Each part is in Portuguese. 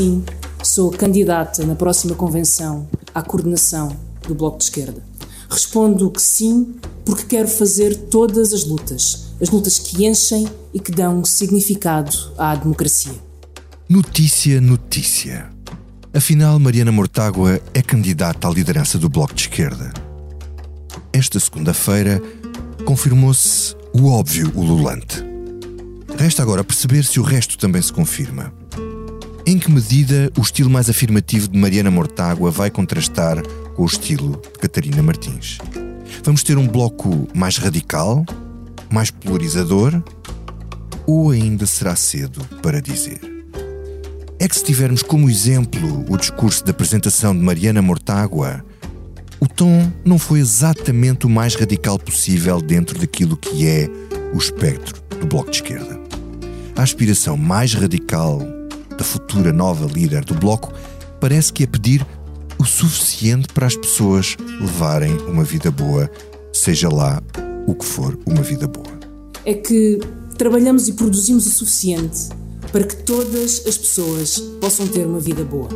sim, sou candidata na próxima convenção à coordenação do Bloco de Esquerda. Respondo que sim, porque quero fazer todas as lutas, as lutas que enchem e que dão significado à democracia. Notícia, notícia. Afinal, Mariana Mortágua é candidata à liderança do Bloco de Esquerda. Esta segunda-feira confirmou-se o óbvio ululante. Resta agora perceber se o resto também se confirma. Em que medida o estilo mais afirmativo de Mariana Mortágua vai contrastar com o estilo de Catarina Martins? Vamos ter um bloco mais radical, mais polarizador, ou ainda será cedo para dizer? É que se tivermos como exemplo o discurso da apresentação de Mariana Mortágua, o tom não foi exatamente o mais radical possível dentro daquilo que é o espectro do Bloco de Esquerda. A aspiração mais radical da futura nova líder do Bloco parece que é pedir o suficiente para as pessoas levarem uma vida boa, seja lá o que for uma vida boa. É que trabalhamos e produzimos o suficiente para que todas as pessoas possam ter uma vida boa.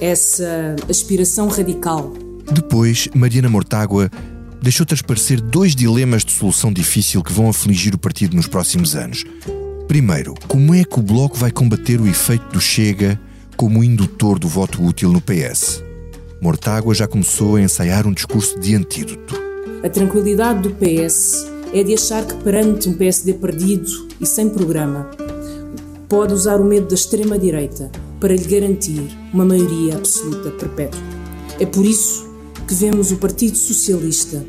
Essa aspiração radical depois, Mariana Mortágua deixou transparecer dois dilemas de solução difícil que vão afligir o partido nos próximos anos. Primeiro, como é que o Bloco vai combater o efeito do Chega como indutor do voto útil no PS? Mortágua já começou a ensaiar um discurso de antídoto. A tranquilidade do PS é de achar que, perante um PSD perdido e sem programa, pode usar o medo da extrema-direita para lhe garantir uma maioria absoluta perpétua. É por isso que vemos o Partido Socialista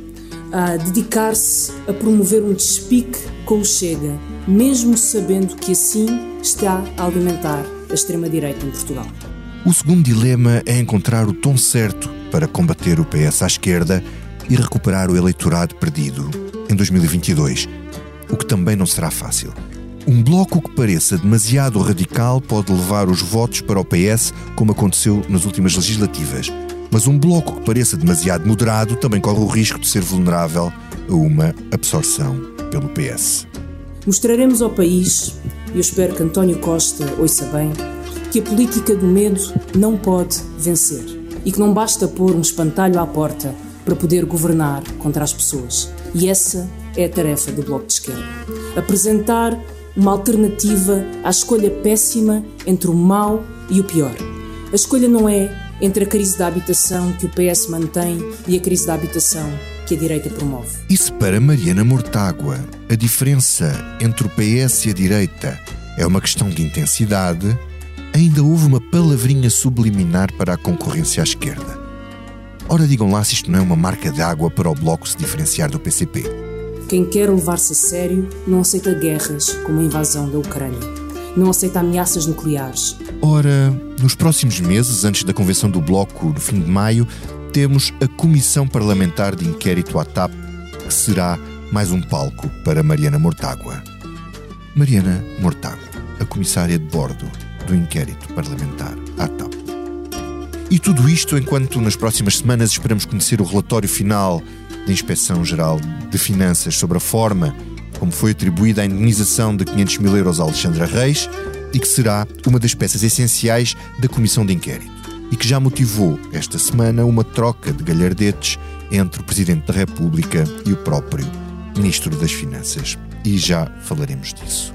a dedicar-se a promover um despique com o Chega, mesmo sabendo que assim está a alimentar a extrema-direita em Portugal. O segundo dilema é encontrar o tom certo para combater o PS à esquerda e recuperar o eleitorado perdido em 2022, o que também não será fácil. Um bloco que pareça demasiado radical pode levar os votos para o PS, como aconteceu nas últimas legislativas mas um bloco que pareça demasiado moderado também corre o risco de ser vulnerável a uma absorção pelo PS. Mostraremos ao país, e eu espero que António Costa ouça bem, que a política do medo não pode vencer e que não basta pôr um espantalho à porta para poder governar contra as pessoas. E essa é a tarefa do Bloco de Esquerda. Apresentar uma alternativa à escolha péssima entre o mal e o pior. A escolha não é entre a crise da habitação que o PS mantém e a crise da habitação que a direita promove. E se para Mariana Mortágua a diferença entre o PS e a direita é uma questão de intensidade, ainda houve uma palavrinha subliminar para a concorrência à esquerda. Ora, digam lá se isto não é uma marca de água para o Bloco se diferenciar do PCP. Quem quer levar-se a sério não aceita guerras como a invasão da Ucrânia não aceita ameaças nucleares. Ora, nos próximos meses, antes da convenção do Bloco, no fim de maio, temos a Comissão Parlamentar de Inquérito à TAP, que será mais um palco para Mariana Mortágua. Mariana Mortágua, a comissária de bordo do inquérito parlamentar à TAP. E tudo isto enquanto nas próximas semanas esperamos conhecer o relatório final da Inspeção Geral de Finanças sobre a forma como foi atribuída a indenização de 500 mil euros a Alexandra Reis e que será uma das peças essenciais da comissão de inquérito e que já motivou esta semana uma troca de galhardetes entre o Presidente da República e o próprio Ministro das Finanças. E já falaremos disso.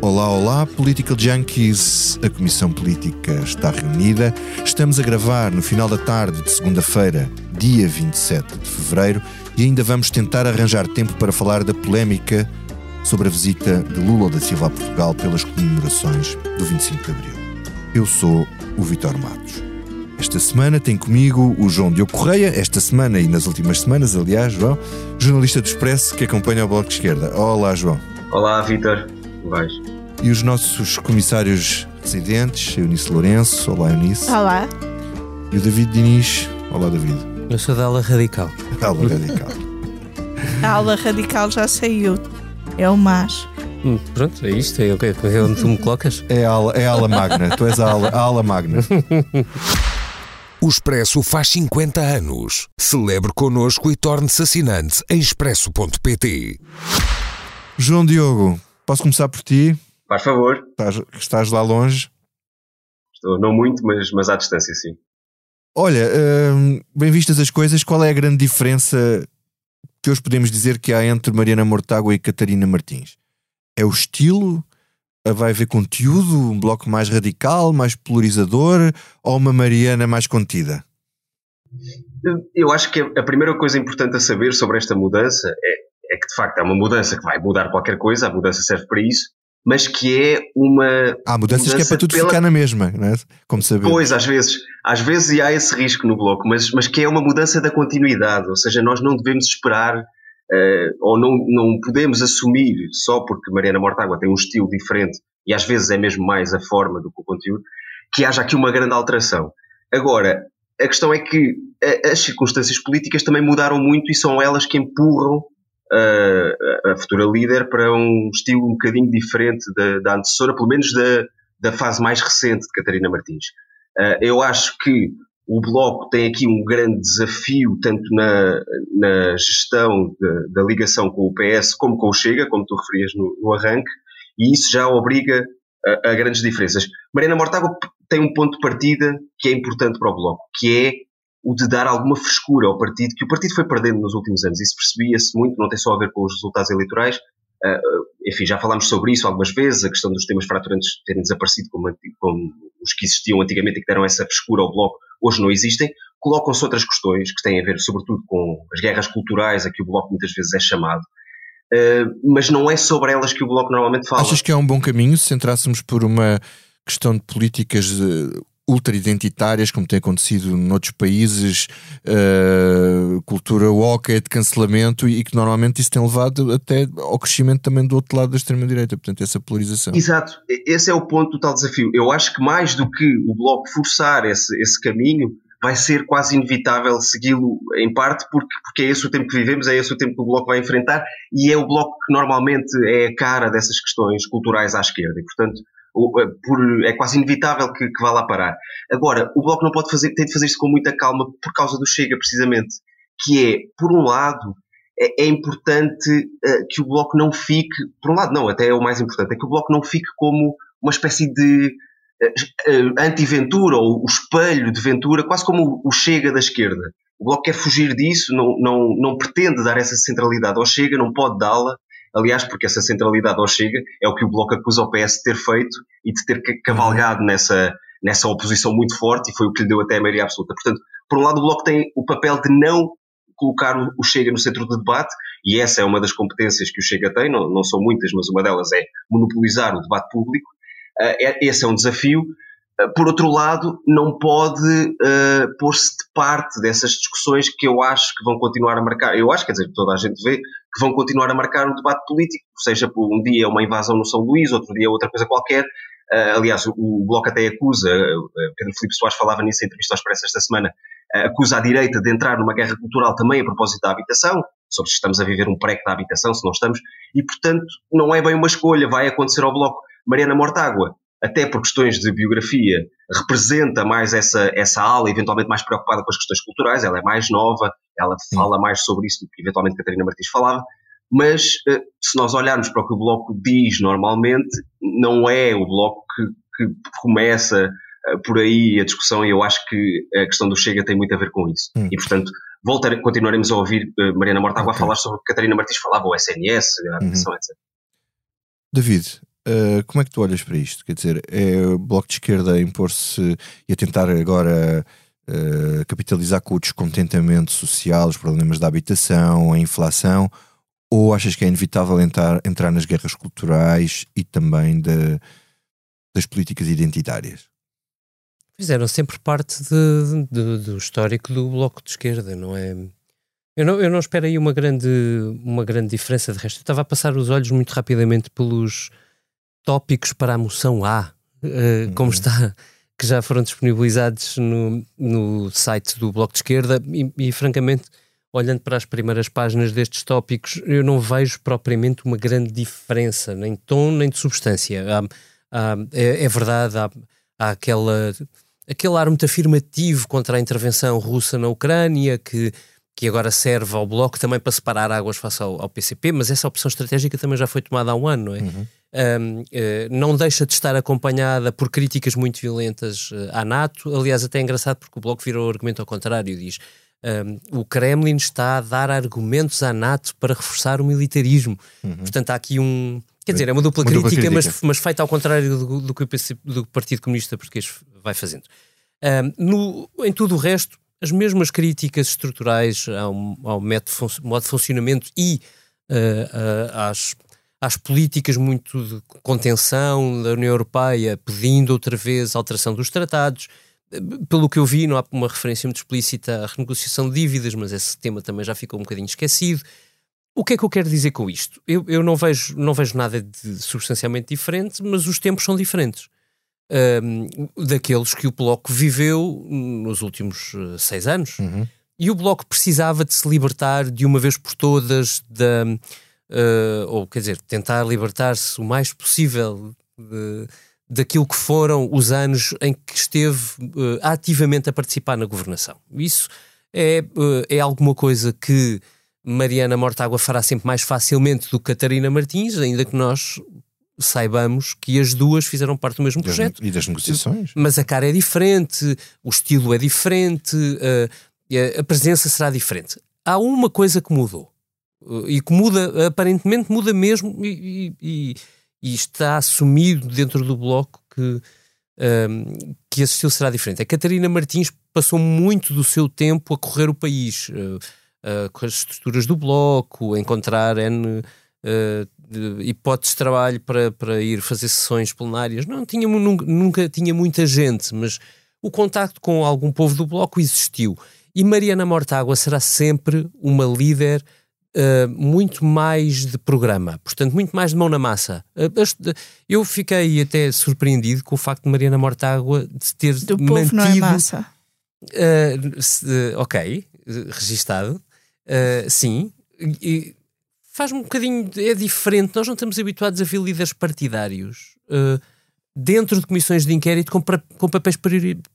Olá, olá, Political Junkies. A Comissão Política está reunida. Estamos a gravar no final da tarde de segunda-feira, dia 27 de fevereiro, e ainda vamos tentar arranjar tempo para falar da polémica sobre a visita de Lula da Silva a Portugal pelas comemorações do 25 de Abril. Eu sou o Vitor Matos. Esta semana tem comigo o João Diogo Correia, esta semana e nas últimas semanas, aliás, João, jornalista do Expresso que acompanha o Bloco de Esquerda. Olá, João. Olá, Vitor. Vais. E os nossos comissários residentes, Eunice Lourenço. Olá, Eunice. Olá. E o David Diniz. Olá, David. Eu sou da ala radical. Da ala radical. A ala radical já saiu. É o MAS. Hum, pronto, é isto. É, é onde tu me colocas. É a ala, é a ala magna. tu és a ala, a ala magna. O Expresso faz 50 anos. Celebre connosco e torne-se assinante em expresso.pt. João Diogo, posso começar por ti? Faz favor. Estás, estás lá longe? Não muito, mas, mas à distância, sim. Olha, hum, bem vistas as coisas, qual é a grande diferença que hoje podemos dizer que há entre Mariana Mortágua e Catarina Martins? É o estilo? Vai haver conteúdo? Um bloco mais radical, mais polarizador? Ou uma Mariana mais contida? Eu acho que a primeira coisa importante a saber sobre esta mudança é, é que de facto é uma mudança que vai mudar qualquer coisa, a mudança serve para isso, mas que é uma. Há mudanças mudança que é para tudo pela... ficar na mesma, não é? Como sabemos. Pois, às vezes. Às vezes há esse risco no bloco, mas, mas que é uma mudança da continuidade, ou seja, nós não devemos esperar uh, ou não, não podemos assumir só porque Mariana Mortágua tem um estilo diferente e às vezes é mesmo mais a forma do que o conteúdo, que haja aqui uma grande alteração. Agora, a questão é que as circunstâncias políticas também mudaram muito e são elas que empurram a, futura líder para um estilo um bocadinho diferente da, da antecessora, pelo menos da, da fase mais recente de Catarina Martins. Uh, eu acho que o Bloco tem aqui um grande desafio, tanto na, na gestão de, da ligação com o PS como com o Chega, como tu referias no, no arranque, e isso já obriga a, a, grandes diferenças. Mariana Mortágua tem um ponto de partida que é importante para o Bloco, que é o de dar alguma frescura ao partido, que o partido foi perdendo nos últimos anos. Isso percebia-se muito, não tem só a ver com os resultados eleitorais. Uh, enfim, já falámos sobre isso algumas vezes, a questão dos temas fraturantes terem desaparecido como, como os que existiam antigamente e que deram essa frescura ao Bloco, hoje não existem. Colocam-se outras questões que têm a ver, sobretudo, com as guerras culturais a que o Bloco muitas vezes é chamado. Uh, mas não é sobre elas que o Bloco normalmente fala. Achas que é um bom caminho se entrássemos por uma questão de políticas ultra-identitárias, como tem acontecido noutros países, uh, cultura woke, de cancelamento, e que normalmente isso tem levado até ao crescimento também do outro lado da extrema-direita, portanto, essa polarização. Exato, esse é o ponto do tal desafio. Eu acho que mais do que o Bloco forçar esse, esse caminho, vai ser quase inevitável segui-lo em parte, porque, porque é esse o tempo que vivemos, é esse o tempo que o Bloco vai enfrentar, e é o Bloco que normalmente é a cara dessas questões culturais à esquerda, e portanto por, é quase inevitável que, que, vá lá parar. Agora, o Bloco não pode fazer, tem de fazer isso com muita calma por causa do Chega, precisamente, que é, por um lado, é, é importante uh, que o Bloco não fique, por um lado não, até é o mais importante, é que o Bloco não fique como uma espécie de uh, uh, anti-Ventura ou o espelho de Ventura, quase como o Chega da esquerda. O Bloco quer fugir disso, não, não, não pretende dar essa centralidade ao Chega, não pode dá-la, Aliás, porque essa centralidade ao Chega é o que o Bloco acusa o PS de ter feito e de ter cavalgado nessa, nessa oposição muito forte e foi o que lhe deu até a maioria absoluta. Portanto, por um lado, o Bloco tem o papel de não colocar o Chega no centro do debate, e essa é uma das competências que o Chega tem, não, não são muitas, mas uma delas é monopolizar o debate público. Uh, esse é um desafio. Eh, por outro lado, não pode uh, pôr-se de parte dessas discussões que eu acho que vão continuar a marcar, eu acho, quer dizer, toda a gente vê, que vão continuar a marcar o debate político, seja por um dia uma invasão no São Luís, outro dia outra coisa qualquer. Uh, aliás, o, o, Bloco até acusa, uh, Pedro Filipe Soares falava nisso em entrevista ao Expresso esta semana, acusa a direita de entrar numa guerra cultural também a propósito da habitação, sobre se estamos a viver um pré da habitação, se não estamos, e portanto não é bem uma escolha, vai acontecer ao Bloco. Mariana Mortágua até por questões de biografia, representa mais essa, essa ala, eventualmente mais preocupada com as questões culturais. Ela é mais nova, ela fala mais sobre isso do que eventualmente Catarina Martins falava. Mas eh, se nós olharmos para o que o Bloco diz normalmente, não é o Bloco que, que começa eh, por aí a discussão, e eu acho que a questão do Chega tem muito a ver com isso. Hum. E, portanto, voltar, continuaremos a ouvir uh, Mariana Mortágua okay. a falar sobre o que Catarina Martins falava, o SNS, a habitação, uhum. etc. David, Uh, como é que tu olhas para isto? Quer dizer, é o Bloco de Esquerda a impor-se e a tentar agora uh, capitalizar com o descontentamento social, os problemas da habitação, a inflação, ou achas que é inevitável entrar, entrar nas guerras culturais e também de, das políticas identitárias? Fizeram sempre parte de, de, do histórico do Bloco de Esquerda, não é? Eu não, eu não espero aí uma grande, uma grande diferença de resto. Eu estava a passar os olhos muito rapidamente pelos tópicos para a moção A, uh, uhum. como está, que já foram disponibilizados no, no site do Bloco de Esquerda, e, e, francamente, olhando para as primeiras páginas destes tópicos, eu não vejo propriamente uma grande diferença, nem de tom, nem de substância. Há, há, é, é, verdade, há, há aquela, aquele ar muito afirmativo contra a intervenção russa na Ucrânia, que que agora serve ao Bloco também para separar águas face ao, ao, PCP, mas essa opção estratégica também já foi tomada há um ano, não é? Uhum. Um, uh, não deixa de estar acompanhada por críticas muito violentas uh, à NATO. Aliás, até é engraçado porque o Bloco virou o argumento ao contrário, diz um, o Kremlin está a dar argumentos à NATO para reforçar o militarismo. Uhum. Portanto, há aqui um. Quer dizer, é uma dupla, uma crítica, dupla crítica, Mas, mas feita ao contrário do, do, que o do Partido Comunista Português vai fazendo. Um, no, em tudo o resto, as mesmas críticas estruturais ao, ao método, modo de funcionamento e uh, uh, às, às políticas muito de contenção da União Europeia, pedindo outra vez alteração dos tratados. Pelo que eu vi, não há uma referência muito explícita à renegociação de dívidas, mas esse tema também já ficou um bocadinho esquecido. O que é que eu quero dizer com isto? Eu, eu não, vejo, não vejo nada de substancialmente diferente, mas os tempos são diferentes daqueles que o Bloco viveu nos últimos uh, seis anos. Uhum. E o Bloco precisava de se libertar de uma vez por todas da. Uh, ou quer dizer, tentar libertar-se o mais possível de, daquilo que foram os anos em que esteve uh, ativamente a participar na governação. Isso é, é alguma coisa que Mariana Mortágua fará sempre mais facilmente do que Catarina Martins, ainda que nós saibamos que as duas fizeram parte do mesmo projeto. E das negociações. Mas a cara é diferente, o estilo é diferente, a, a presença será diferente. Há uma coisa que mudou. E que muda, aparentemente muda mesmo, e, e, e está assumido dentro do bloco que, um, que esse estilo será diferente. A Catarina Martins passou muito do seu tempo a correr o país, uh, uh, com as estruturas do bloco, a encontrar N uh, hipóteses de trabalho para, para ir fazer sessões plenárias. Não tinha, nunca, nunca tinha muita gente, mas o contacto com algum povo do Bloco existiu. E Mariana Mortágua será sempre uma líder uh, muito mais de programa, portanto, muito mais de mão na massa. Uh, eu fiquei até surpreendido com o facto de Mariana Mortágua de ter do mantido... povo não é massa. Uh, ok, registado. sim, e, faz um bocadinho. É diferente. Nós não estamos habituados a ver líderes partidários dentro de comissões de inquérito com, com papéis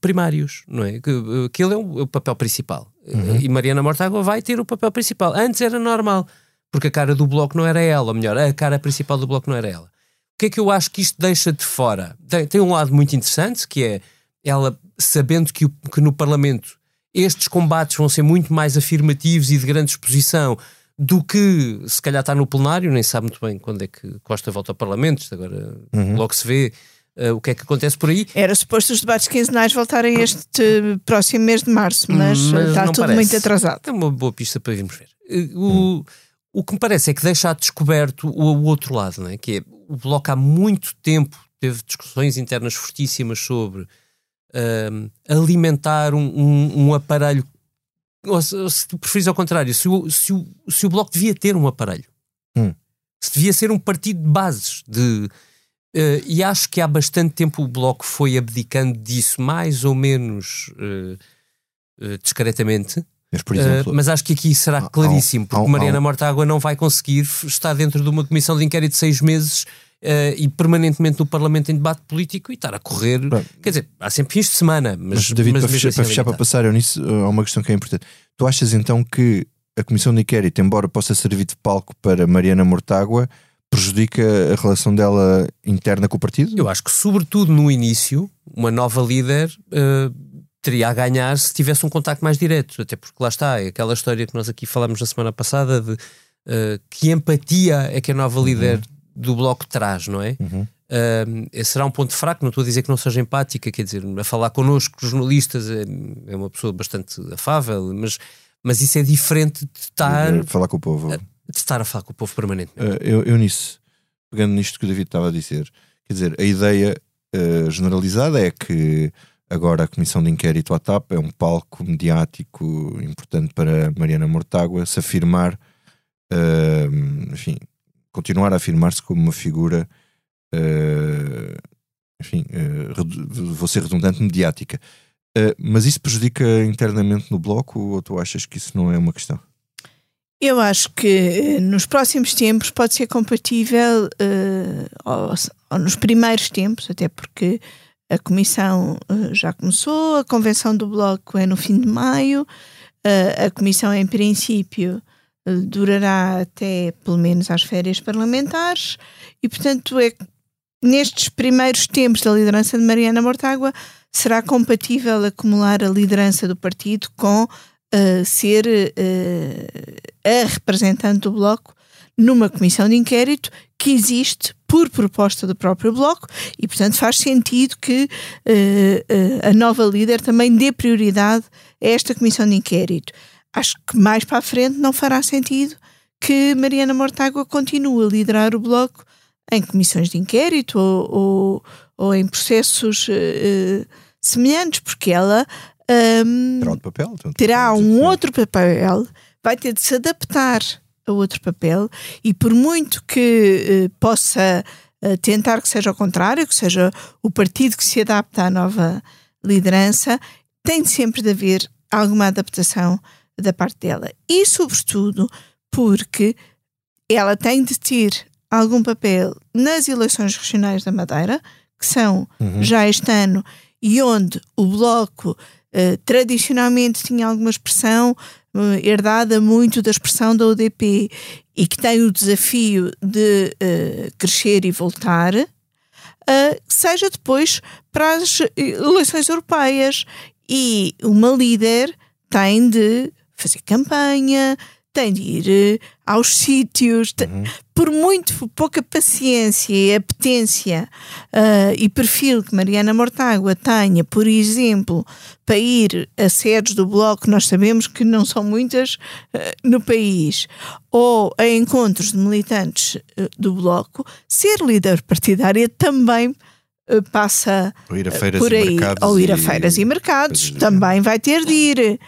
primários, não é? Aquele é o, o papel principal. Uhum. E Mariana Mortágua vai ter o papel principal. Antes era normal, porque a cara do bloco não era ela, ou melhor, a cara principal do bloco não era ela. O que é que eu acho que isto deixa de fora? Tem, tem um lado muito interessante, que é ela sabendo que, o, que no Parlamento estes combates vão ser muito mais afirmativos e de grande exposição do que se calhar está no plenário, nem sabe muito bem quando é que Costa volta ao Parlamento, agora uhum. logo se vê uh, o que é que acontece por aí. Era suposto os debates quinzenais voltarem este próximo mês de março, mas, mas está tudo parece. muito atrasado. É uma boa pista para irmos ver. Uh, o, o que me parece é que deixa descoberto o, o outro lado, não é? que é o Bloco há muito tempo teve discussões internas fortíssimas sobre uh, alimentar um, um, um aparelho ou se, ou se tu preferes ao contrário, se o, se, o, se o Bloco devia ter um aparelho, hum. se devia ser um partido de bases, de, uh, e acho que há bastante tempo o Bloco foi abdicando disso, mais ou menos uh, uh, discretamente. Mas, exemplo, mas acho que aqui será claríssimo, porque Mariana Mortágua não vai conseguir estar dentro de uma comissão de inquérito de seis meses Uh, e permanentemente no Parlamento em debate político e estar a correr. Bem, Quer dizer, há sempre fins de semana, mas. mas David, mas para, fechar, assim para, fechar para passar, eu nisso, há uma questão que é importante. Tu achas então que a Comissão de Inquérito, embora possa servir de palco para Mariana Mortágua, prejudica a relação dela interna com o partido? Eu acho que, sobretudo no início, uma nova líder. Uh, teria a ganhar se tivesse um contacto mais direto, até porque lá está, é aquela história que nós aqui falamos na semana passada de uh, que empatia é que a nova uhum. líder do bloco traz, não é? Uhum. Uh, será um ponto fraco, não estou a dizer que não seja empática, quer dizer, a falar connosco, jornalistas, é, é uma pessoa bastante afável, mas, mas isso é diferente de estar. falar com o povo. De estar a falar com o povo permanentemente. Uh, eu, eu nisso, pegando nisto que o David estava a dizer, quer dizer, a ideia uh, generalizada é que agora a Comissão de Inquérito à TAP é um palco mediático importante para Mariana Mortágua se afirmar, uh, enfim, continuar a afirmar-se como uma figura, uh, enfim, vou ser redundante, mediática. Mas isso prejudica internamente no Bloco ou tu achas que isso não é uma questão? Eu acho que nos próximos tempos pode ser compatível, uh, ou, ou, nos primeiros tempos, até porque a comissão uh, já começou, a convenção do Bloco é no fim de maio, uh, a comissão, em princípio, durará até pelo menos às férias parlamentares e, portanto, é nestes primeiros tempos da liderança de Mariana Mortágua será compatível acumular a liderança do partido com uh, ser uh, a representante do Bloco numa comissão de inquérito que existe por proposta do próprio Bloco e, portanto, faz sentido que uh, a nova líder também dê prioridade a esta comissão de inquérito. Acho que mais para a frente não fará sentido que Mariana Mortágua continue a liderar o Bloco em comissões de inquérito ou, ou, ou em processos uh, semelhantes, porque ela um, terá, papel, terá um outro papel, vai ter de se adaptar a outro papel e por muito que uh, possa uh, tentar que seja o contrário, que seja o partido que se adapta à nova liderança, tem sempre de haver alguma adaptação da parte dela. E, sobretudo, porque ela tem de ter algum papel nas eleições regionais da Madeira, que são uhum. já este ano, e onde o Bloco uh, tradicionalmente tinha alguma expressão uh, herdada muito da expressão da UDP e que tem o desafio de uh, crescer e voltar, seja depois para as eleições europeias. E uma líder tem de fazer campanha, tem de ir aos sítios, uhum. Por muito pouca paciência e apetência uh, e perfil que Mariana Mortágua tenha, por exemplo, para ir a sedes do Bloco, nós sabemos que não são muitas uh, no país, ou a encontros de militantes uh, do Bloco, ser líder partidária também passa ou ir a feiras por aí, e mercados ou ir a feiras e, e mercados, também vai ter de ir.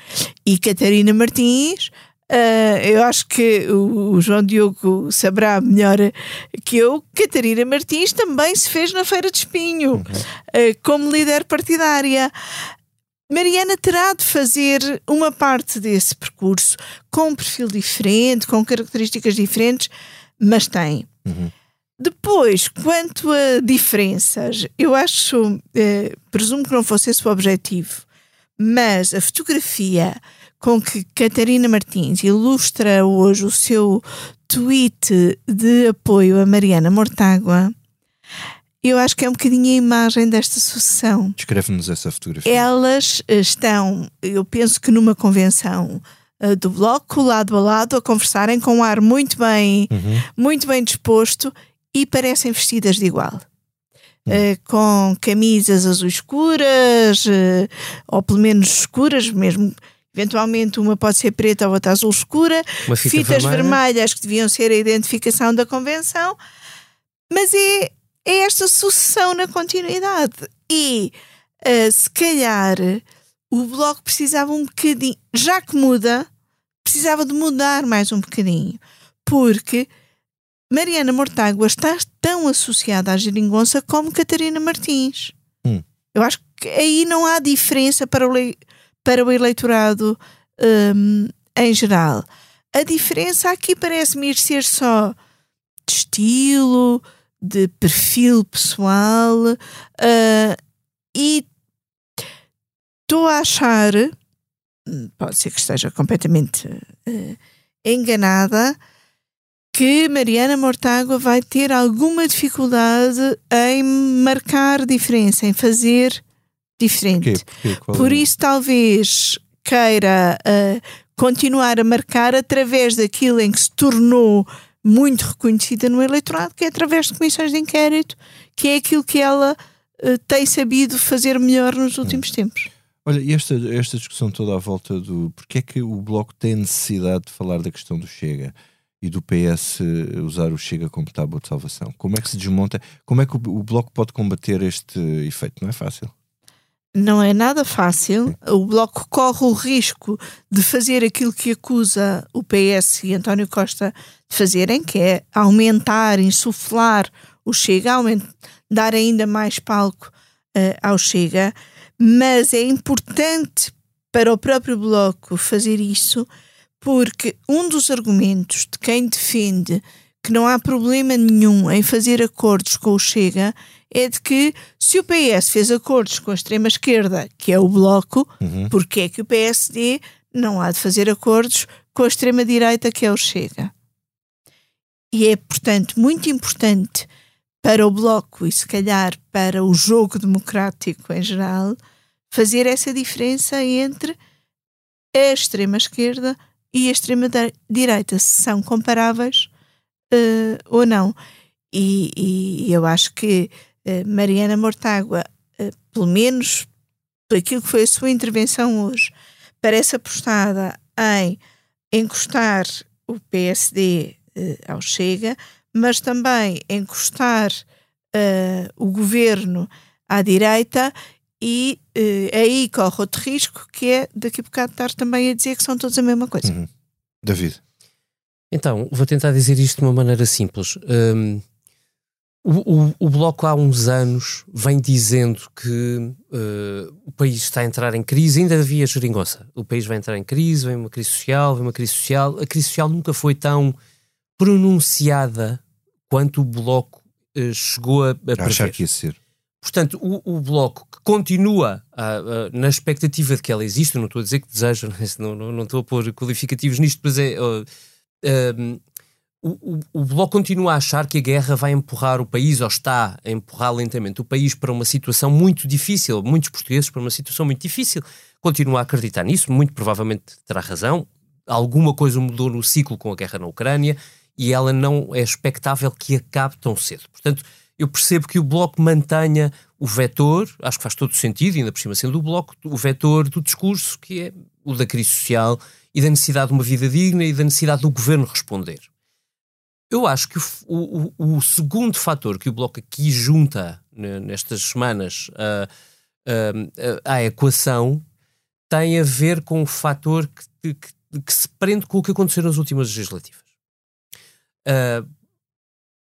E Catarina Martins Uh, eu acho que o, o, João Diogo saberá melhor que eu. Catarina Martins também se fez na Feira de Espinho, uhum. uh, como líder partidária. Mariana terá de fazer uma parte desse percurso com um perfil diferente, com características diferentes, mas tem. Uhum. Depois, quanto a diferenças, eu acho, eh, presumo que não fosse esse o objetivo, mas a fotografia com que Catarina Martins ilustra hoje o seu tweet de apoio a Mariana Mortágua, eu acho que é um bocadinho a imagem desta sucessão. Descreve-nos essa fotografia. Elas estão, eu penso que numa convenção uh, do Bloco, lado a lado, a conversarem com um ar muito bem, uhum. muito bem disposto e parecem vestidas de igual. Uh, com camisas azuis escuras, uh, ou pelo menos escuras, mesmo Eventualmente uma pode ser preta ou outra azul escura, fita fitas vermelha. vermelhas que deviam ser a identificação da convenção, mas é, é esta sucessão na continuidade. E uh, se calhar o bloco precisava um bocadinho, já que muda, precisava de mudar mais um bocadinho, porque Mariana Mortágua está tão associada à geringonça como Catarina Martins. Hum. Eu acho que aí não há diferença para o, para o eleitorado um, em geral. A diferença aqui parece-me ir ser só de estilo, de perfil pessoal uh, e estou a achar, pode ser que esteja completamente uh, enganada, que Mariana Mortágua vai ter alguma dificuldade em marcar diferença, em fazer diferente. Porquê? Porquê? Por é? isso, talvez queira uh, continuar a marcar através daquilo em que se tornou muito reconhecida no eleitorado, que é através de comissões de inquérito, que é aquilo que ela uh, tem sabido fazer melhor nos últimos hum. tempos. Olha, e esta, esta discussão toda à volta do porque é que o Bloco tem necessidade de falar da questão do Chega e do PS usar o Chega como tábua de salvação? Como é que se desmonta? Como é que o, o Bloco pode combater este efeito? Não é fácil não é nada fácil. O Bloco corre o risco de fazer aquilo que acusa o PS e António Costa de fazerem, que é aumentar, insuflar o Chega, dar ainda mais palco uh, ao Chega. Mas é importante para o próprio Bloco fazer isso, porque um dos argumentos de quem defende que não há problema nenhum em fazer acordos com o Chega é de que se o PS fez acordos com a extrema-esquerda, que é o Bloco, uhum. porque é que o PSD não há de fazer acordos com a extrema-direita que é o Chega. E é, portanto, muito importante para o Bloco e, se calhar, para o jogo democrático em geral, fazer essa diferença entre a extrema-esquerda e a extrema-direita, se são comparáveis uh, ou não. E, e, eu acho que Mariana Mortágua, uh, pelo menos por aquilo que foi a sua intervenção hoje, parece apostada em encostar o PSD ao Chega, mas também encostar o governo à direita e uh, aí corre outro risco que é daqui a bocado estar também a dizer que são todos a mesma coisa. Uhum. David. Então, vou tentar dizer isto de uma maneira simples. Um, o, o, o, Bloco há uns anos vem dizendo que uh, o país está a entrar em crise, ainda havia geringonça. O país vai entrar em crise, vem uma crise social, vem uma crise social. A crise social nunca foi tão pronunciada quanto o Bloco uh, chegou a, a achar que ia ser. Portanto, o, o Bloco que continua a, a, na expectativa de que ela exista, não estou a dizer que deseja, não, não, não estou a pôr qualificativos nisto, mas é. Uh, uh, o, o, Bloco continua a achar que a guerra vai empurrar o país, ou está a empurrar lentamente o país para uma situação muito difícil, muitos portugueses para uma situação muito difícil. Continua a acreditar nisso, muito provavelmente terá razão. Alguma coisa mudou no ciclo com a guerra na Ucrânia e ela não é expectável que acabe tão cedo. Portanto, eu percebo que o Bloco mantenha o vetor, acho que faz todo sentido, ainda por cima sendo o Bloco, o vetor do discurso, que é o da crise social e da necessidade de uma vida digna e da necessidade do governo responder. Eu acho que o, o, o segundo fator que o Bloco aqui junta nestas semanas à equação tem a ver com o fator que, que, que, se prende com o que aconteceu nas últimas legislativas. Uh,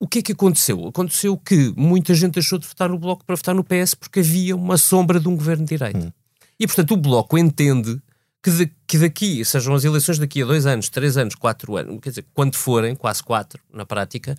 o que é que aconteceu? Aconteceu que muita gente deixou de votar no Bloco para votar no PS porque havia uma sombra de um governo de direita. Hum. E, portanto, o Bloco entende que, de, que daqui, sejam as eleições daqui a dois anos, três anos, quatro anos, quer dizer, quando forem, quase quatro na prática,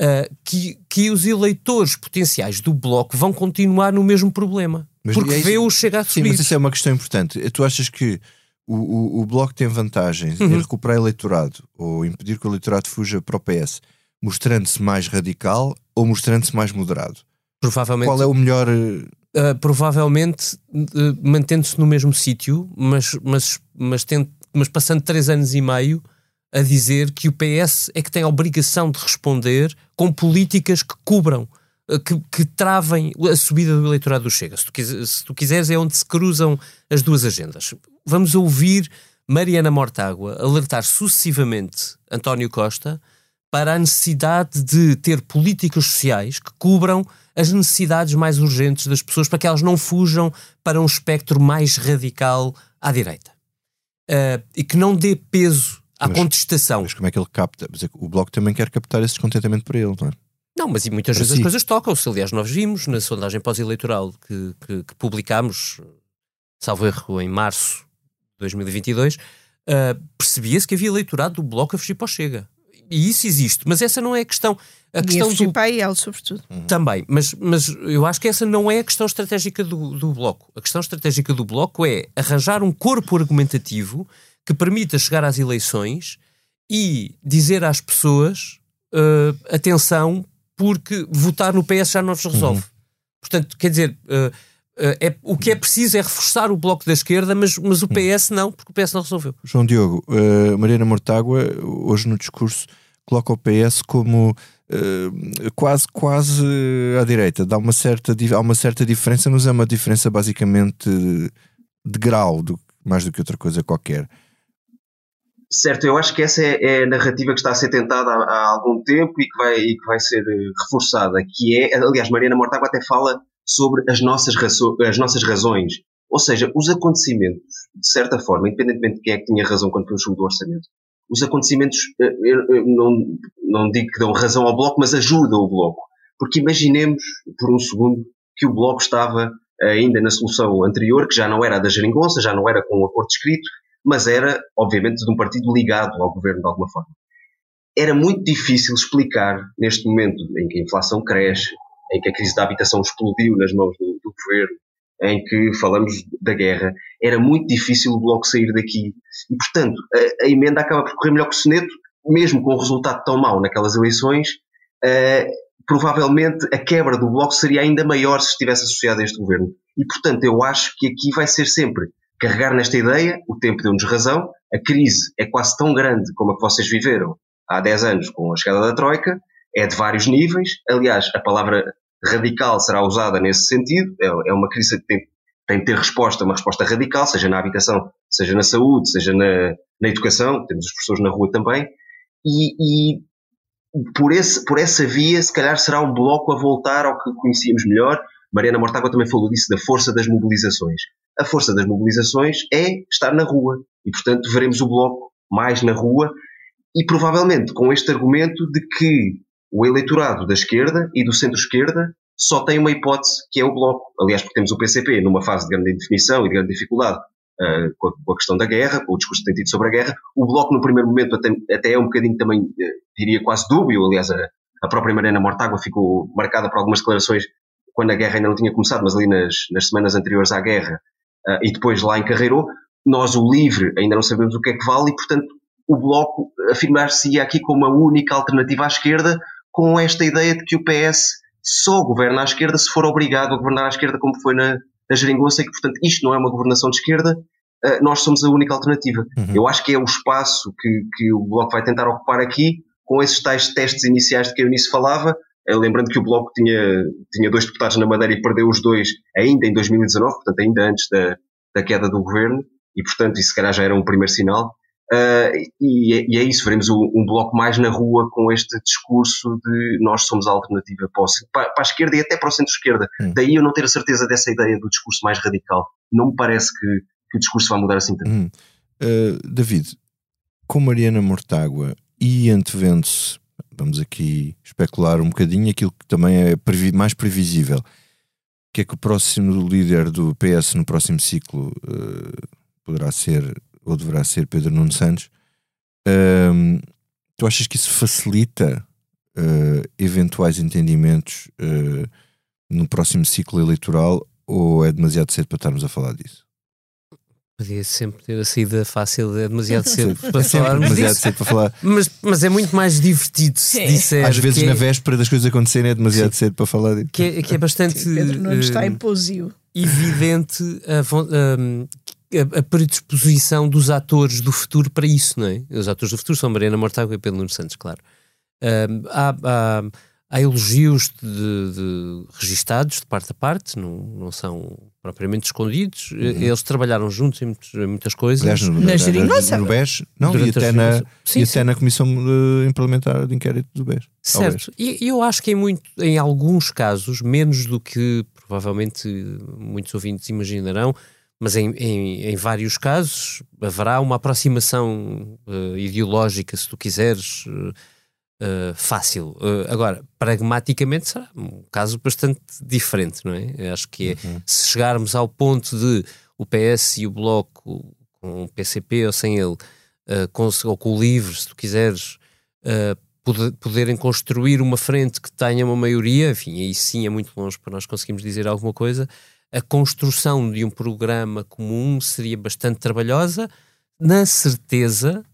uh, que, que os eleitores potenciais do Bloco vão continuar no mesmo problema. Mas porque é vê-o chegar a subir. Sim, mas isso é uma questão importante. Tu achas que o, o, o Bloco tem vantagem uhum. em recuperar eleitorado ou impedir que o eleitorado fuja para o PS mostrando-se mais radical ou mostrando-se mais moderado? Provavelmente. Qual é o melhor. Uh, provavelmente uh, mantendo-se no mesmo sítio, mas, mas, mas, mas passando três anos e meio a dizer que o PS é que tem a obrigação de responder com políticas que cubram, uh, que, que travem a subida do eleitorado do Chega. Se tu, quiser, se tu quiseres, é onde se cruzam as duas agendas. Vamos ouvir Mariana Mortágua alertar sucessivamente António Costa para a necessidade de ter políticas sociais que cubram as necessidades mais urgentes das pessoas para que elas não fujam para um espectro mais radical à direita. Uh, e que não dê peso à mas, contestação. Mas como é que ele capta? É o Bloco também quer captar esse descontentamento para ele, não é? Não, mas e muitas para vezes si. as coisas tocam-se. Aliás, nós vimos na sondagem pós-eleitoral que, que, que, publicámos, salvo erro, em março de 2022, uh, ah, percebia-se que havia eleitorado do Bloco a fugir para o Chega e isso existe, mas essa não é a questão. A questão do pai e ele, sobretudo. Uhum. Também, mas, mas eu acho que essa não é a questão estratégica do, do Bloco. A questão estratégica do Bloco é arranjar um corpo argumentativo que permita chegar às eleições e dizer às pessoas uh, atenção, porque votar no PS já não vos resolve. Uhum. Portanto, quer dizer, uh, é, o que é preciso é reforçar o Bloco da esquerda, mas, mas o PS não, porque o PS não resolveu. João Diogo, Mariana Mortágua, hoje no discurso, coloca o PS como uh, quase, quase à direita. Dá uma certa, há uma certa diferença, mas é uma diferença basicamente de grau, do, mais do que outra coisa qualquer. Certo, eu acho que essa é, é, a narrativa que está a ser tentada há, há algum tempo e que, vai, e que vai ser eh, reforçada, que é, aliás, Mariana Mortágua até fala sobre as nossas, as nossas razões. Ou seja, os acontecimentos, de certa forma, independentemente de quem é que tinha razão quando foi o jogo do orçamento, os acontecimentos, eh, eu não, não digo que dão razão ao Bloco, mas ajudam o Bloco. Porque imaginemos, por um segundo, que o Bloco estava ainda na solução anterior, que já não era a da geringonça, já não era com um acordo escrito, mas era, obviamente, de um partido ligado ao governo de alguma forma. Era muito difícil explicar, neste momento em que a inflação cresce, em que a crise da habitação explodiu nas mãos do, do governo, em que falamos da guerra, era muito difícil o Bloco sair daqui. E, portanto, a, a emenda acaba por correr melhor que o soneto, mesmo com um resultado tão mau naquelas eleições, uh, provavelmente a quebra do Bloco seria ainda maior se estivesse associada a este governo. E, portanto, eu acho que aqui vai ser sempre carregar nesta ideia, o tempo deu-nos razão, a crise é quase tão grande como a que vocês viveram há 10 anos com a chegada da Troika, é de vários níveis. Aliás, a palavra radical será usada nesse sentido, é, é uma crise que tem, tem de ter resposta, uma resposta radical, seja na habitação, seja na saúde, seja na, na educação, temos as pessoas na rua também, e, e por, esse, por essa via, se calhar será um bloco a voltar ao que conhecíamos melhor. Mariana Mortágua também falou disso, da força das mobilizações. A força das mobilizações é estar na rua. E, portanto, veremos o bloco mais na rua e provavelmente com este argumento de que o eleitorado da esquerda e do centro-esquerda só tem uma hipótese, que é o bloco. Aliás, porque temos o PCP numa fase de grande indefinição e de grande dificuldade uh, com, a, com, a, questão da guerra, com o discurso que tem tido sobre a guerra. O bloco, no primeiro momento, até, até é um bocadinho também, uh, diria, quase dúbio. Aliás, a, a própria Mariana Mortágua ficou marcada por algumas declarações quando a guerra ainda não tinha começado, mas ali nas, nas semanas anteriores à guerra, uh, e depois lá encarreirou. Nós, o LIVRE, ainda não sabemos o que é que vale, e, portanto, o Bloco afirmar-se aqui como a única alternativa à esquerda, com esta ideia de que o PS só governa à esquerda se for obrigado a governar à esquerda, como foi na, na Geringonça, e que, portanto, isto não é uma governação de esquerda, uh, nós somos a única alternativa. Uhum. Eu acho que é o espaço que, que o Bloco vai tentar ocupar aqui, com esses tais testes iniciais de que a Eunice falava, lembrando que o Bloco tinha, tinha dois deputados na Madeira e perdeu os dois ainda em 2019, portanto, ainda antes da, da queda do governo, e, portanto, isso se calhar já era um primeiro sinal. Uh, e, e, é isso, veremos um, um, bloco mais na rua com este discurso de nós somos a alternativa para, a esquerda e até para o centro-esquerda. Hum. Daí eu não ter a certeza dessa ideia do discurso mais radical. Não me parece que, que o discurso vai mudar assim tanto. Hum. Uh, David, com Mariana Mortágua e antevendo-se, vamos aqui especular um bocadinho, aquilo que também é previ mais previsível, que é que o próximo líder do PS no próximo ciclo uh, poderá ser ou deverá ser Pedro Nuno Santos, um, tu achas que isso facilita uh, eventuais entendimentos uh, no próximo ciclo eleitoral ou é demasiado cedo para estarmos a falar disso? Podia sempre ter a saída fácil, é demasiado cedo para falar. demasiado cedo para falar. Mas, mas é muito mais divertido se é. disser. Às vezes, na é... véspera das coisas acontecerem, é demasiado Sim. cedo para falar disso. Que é, que é bastante. Pedro não está uh, impulsivo. Evidente a, a, a, predisposição dos atores do futuro para isso, não é? Os atores do futuro são Mariana Mortágua e Pedro Nuno Santos, claro. Uh, há, há, há, elogios de, de, registados de parte a parte, não, não são propriamente escondidos. Uhum. Eles trabalharam juntos em, muitas, em muitas coisas. Aliás, no, na, no, BES, não, e até, na, sim, e até na Comissão de Implementar de Inquérito do BES. Certo, BES. e eu acho que em, muito, em alguns casos, menos do que provavelmente muitos ouvintes imaginarão, mas em, em, em, vários casos haverá uma aproximação uh, ideológica, se tu quiseres, uh, uh, fácil. agora, pragmaticamente será um caso bastante diferente, não é? Eu acho que é, uhum. se chegarmos ao ponto de o PS e o Bloco, com o PCP ou sem ele, com, ou com o LIVRE, se tu quiseres, poderem construir uma frente que tenha uma maioria, enfim, aí sim é muito longe para nós conseguirmos dizer alguma coisa a construção de um programa comum seria bastante trabalhosa, na certeza,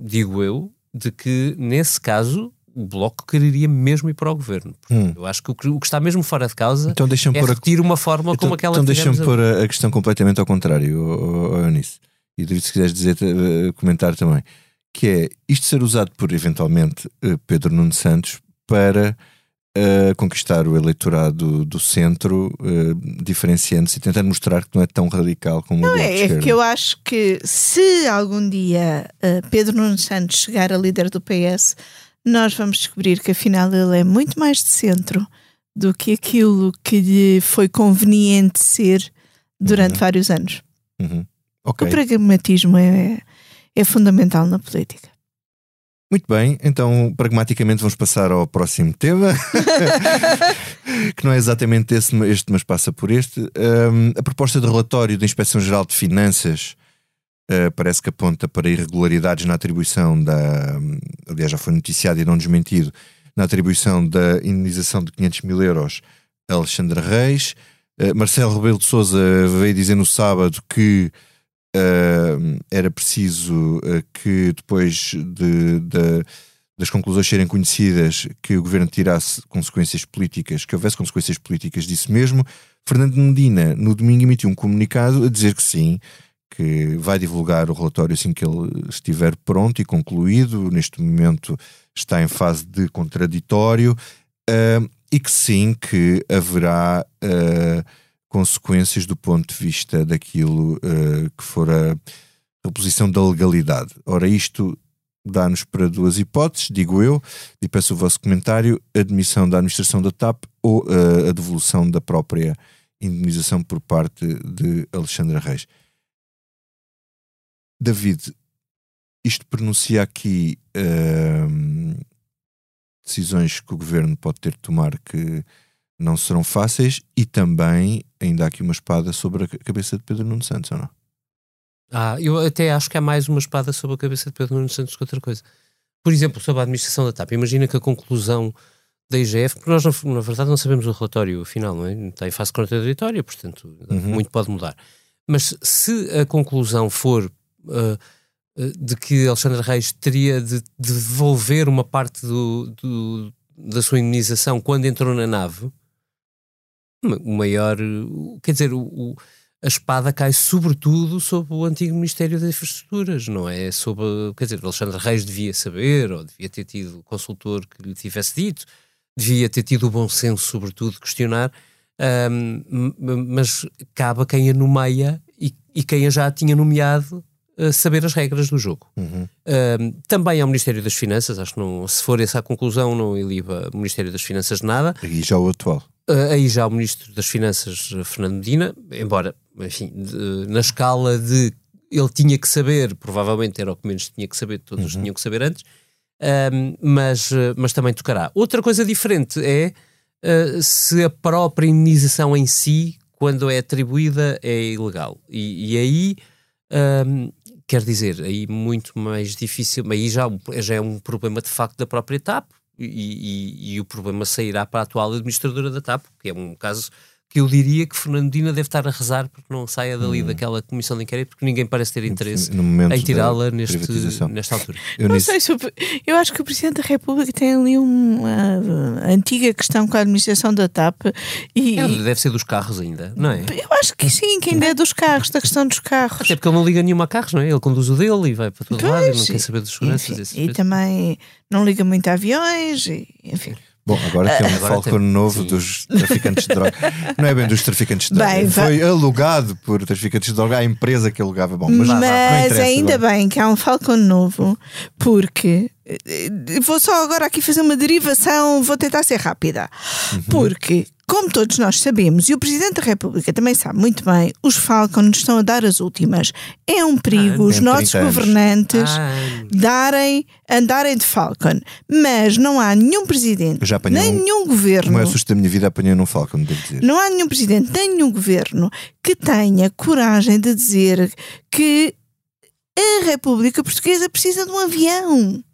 digo eu, de que nesse caso o Bloco quereria mesmo ir para o governo. Hum. Eu acho que o, que que está mesmo fora de causa então é repetir a... uma forma então, como aquela Então deixa-me pôr a, a, questão completamente ao contrário, Eunice. E se quiseres dizer, uh, comentar também. Que é isto ser usado por, eventualmente, uh, Pedro Nuno Santos para a conquistar o eleitorado do centro, uh, diferenciando-se e tentando mostrar que não é tão radical como não, o é, é que eu acho que se algum dia uh, Pedro Nuno Santos chegar a líder do PS, nós vamos descobrir que afinal ele é muito mais de centro do que aquilo que lhe foi conveniente ser durante uhum. vários anos. Uhum. Okay. O pragmatismo é, é fundamental na política. Muito bem, então pragmaticamente vamos passar ao próximo tema, que não é exatamente esse, este, mas passa por este. Um, a proposta de relatório da Inspeção-Geral de Finanças uh, parece que aponta para irregularidades na atribuição da. Aliás, já foi noticiado e não desmentido, na atribuição da indenização de 500 mil euros a Alexandre Reis. Uh, Marcelo Rebelo de Souza veio dizer no sábado que uh, era preciso uh, que depois de, de, das conclusões serem conhecidas que o governo tirasse consequências políticas, que houvesse consequências políticas disso mesmo. Fernando Medina, no domingo, emitiu um comunicado a dizer que sim, que vai divulgar o relatório assim que ele estiver pronto e concluído. Neste momento está em fase de contraditório uh, e que sim, que haverá uh, consequências do ponto de vista daquilo uh, que for a reposição da legalidade. Ora, isto dá-nos para duas hipóteses, digo eu, e peço o vosso comentário: admissão da administração da TAP ou a devolução da própria indemnização por parte de Alexandra Reis. David, isto pronuncia aqui uh, decisões que o governo pode ter de tomar que não serão fáceis e também ainda há aqui uma espada sobre a cabeça de Pedro Nuno Santos, ou não? Ah, eu até acho que há mais uma espada sobre a cabeça de Pedro Nuno Santos que outra coisa. Por exemplo, sobre a administração da TAP, imagina que a conclusão da IGF, porque nós na, verdade não sabemos o relatório final, não é? Está em fase contraditória, portanto uhum. muito pode mudar. Mas se a conclusão for uh, de que Alexandre Reis teria de devolver uma parte do, do, da sua indenização quando entrou na nave, o maior. Quer dizer, o, o, a espada cai sobretudo sobre o antigo Ministério das Infraestruturas, não é? Sobre. Quer dizer, Alexandre Reis devia saber, ou devia ter tido consultor que lhe tivesse dito, devia ter tido o bom senso, sobretudo, de questionar. Um, mas cabe a quem a nomeia e, e quem a já tinha nomeado saber as regras do jogo. Uhum. Uh, também ao Ministério das Finanças, acho que não, se for essa a conclusão, não iliba o Ministério das Finanças de nada. Aí já o atual. Uh, aí já o Ministro das Finanças, Fernando Medina, embora, enfim, de, na escala de ele tinha que saber, provavelmente era o que menos tinha que saber, todos uhum. tinham que saber antes, uh, mas, mas também tocará. Outra coisa diferente é uh, se a própria indenização em si, quando é atribuída, é ilegal. E, e aí quer dizer, aí muito mais difícil, aí já, já é um problema de facto da própria TAP e, e, e o problema sairá para a atual administradora da TAP, que é um caso que eu diria que Fernandina deve estar a rezar porque não saia dali hum. daquela comissão de inquérito, porque ninguém parece ter interesse em tirá-la nesta altura. Eu não sei se eu, acho que o Presidente da República tem ali uma antiga questão com a administração da TAP e. É, deve ser dos carros ainda, não é? Eu acho que sim, que ainda é dos carros, da questão dos carros. Até porque ele não liga nenhuma a carros, não é? Ele conduz o dele e vai para todo pois, lado e não quer saber dos seguranças. E, e também não liga muito a aviões, e, enfim. Bom, agora tem um Falcon tem... novo Sim. dos traficantes de droga. Não é bem dos traficantes de droga. Bem, Foi vai... alugado por traficantes de droga à empresa que alugava. Bom, mas, mas ainda agora. bem que há um Falcon novo, porque vou só agora aqui fazer uma derivação, vou tentar ser rápida. Uhum. Porque como todos nós sabemos, e o Presidente da República também sabe muito bem, os Falcons estão a dar as últimas. É um perigo ah, os nossos governantes ah. darem, andarem de Falcon. Mas não há nenhum Presidente, nem um, nenhum governo. Não é susto da minha vida apanhar num Falcon, devo dizer. Não há nenhum Presidente, nem nenhum governo que tenha coragem de dizer que a República Portuguesa precisa de um avião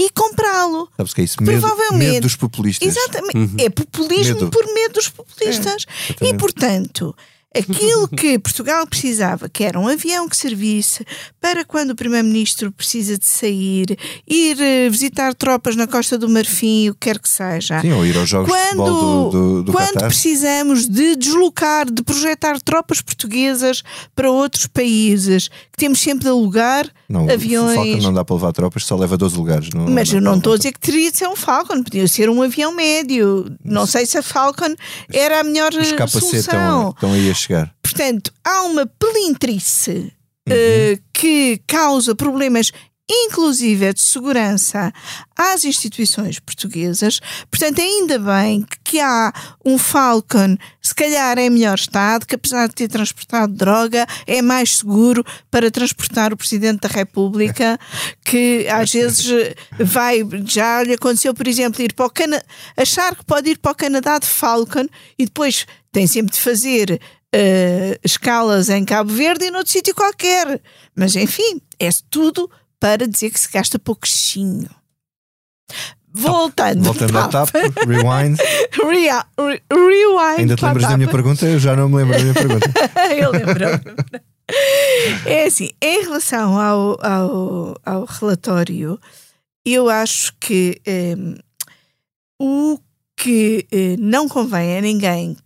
e comprá-lo. Sabes que é isso? Provavelmente. Medo, medo dos populistas. Exatamente. Uhum. É populismo medo. por medo dos populistas. É, e, portanto, aquilo que Portugal precisava, que era um avião que servisse para quando o Primeiro-Ministro precisa de sair, ir eh, visitar tropas na Costa do Marfim, o que quer que seja. Sim, ou ir aos Jogos quando, de Futebol do, do, do Quando Qatar. precisamos de deslocar, de projetar tropas portuguesas para outros países, que temos sempre de alugar não, aviões. O Falcon não dá para levar tropas, só leva 12 lugares. Não, Mas não eu não estou a dizer que teria de ser um Falcon, podia ser um avião médio. Não sei se a Falcon era a melhor Os solução. Estão, estão aí a chegar. Portanto, há uma pelintrice uhum. uh, que causa problemas inclusive de segurança às instituições portuguesas. Portanto, ainda bem que há um Falcon, se calhar é em melhor estado, que apesar de ter transportado droga, é mais seguro para transportar o Presidente da República, que às vezes vai, já lhe aconteceu, por exemplo, ir para o Canadá, achar que pode ir para o Canadá de Falcon e depois tem sempre de fazer Uh, escalas em Cabo Verde e noutro sítio qualquer. Mas enfim, é tudo para dizer que se gasta pouquinho. voltando. Voltando à TAP, rewind. Rea, re, rewind. Ainda te lembras da minha pergunta? Eu já não me lembro da minha pergunta. Eu lembro. É assim, em relação ao, ao, ao relatório, eu acho que um, o que uh, não convém a ninguém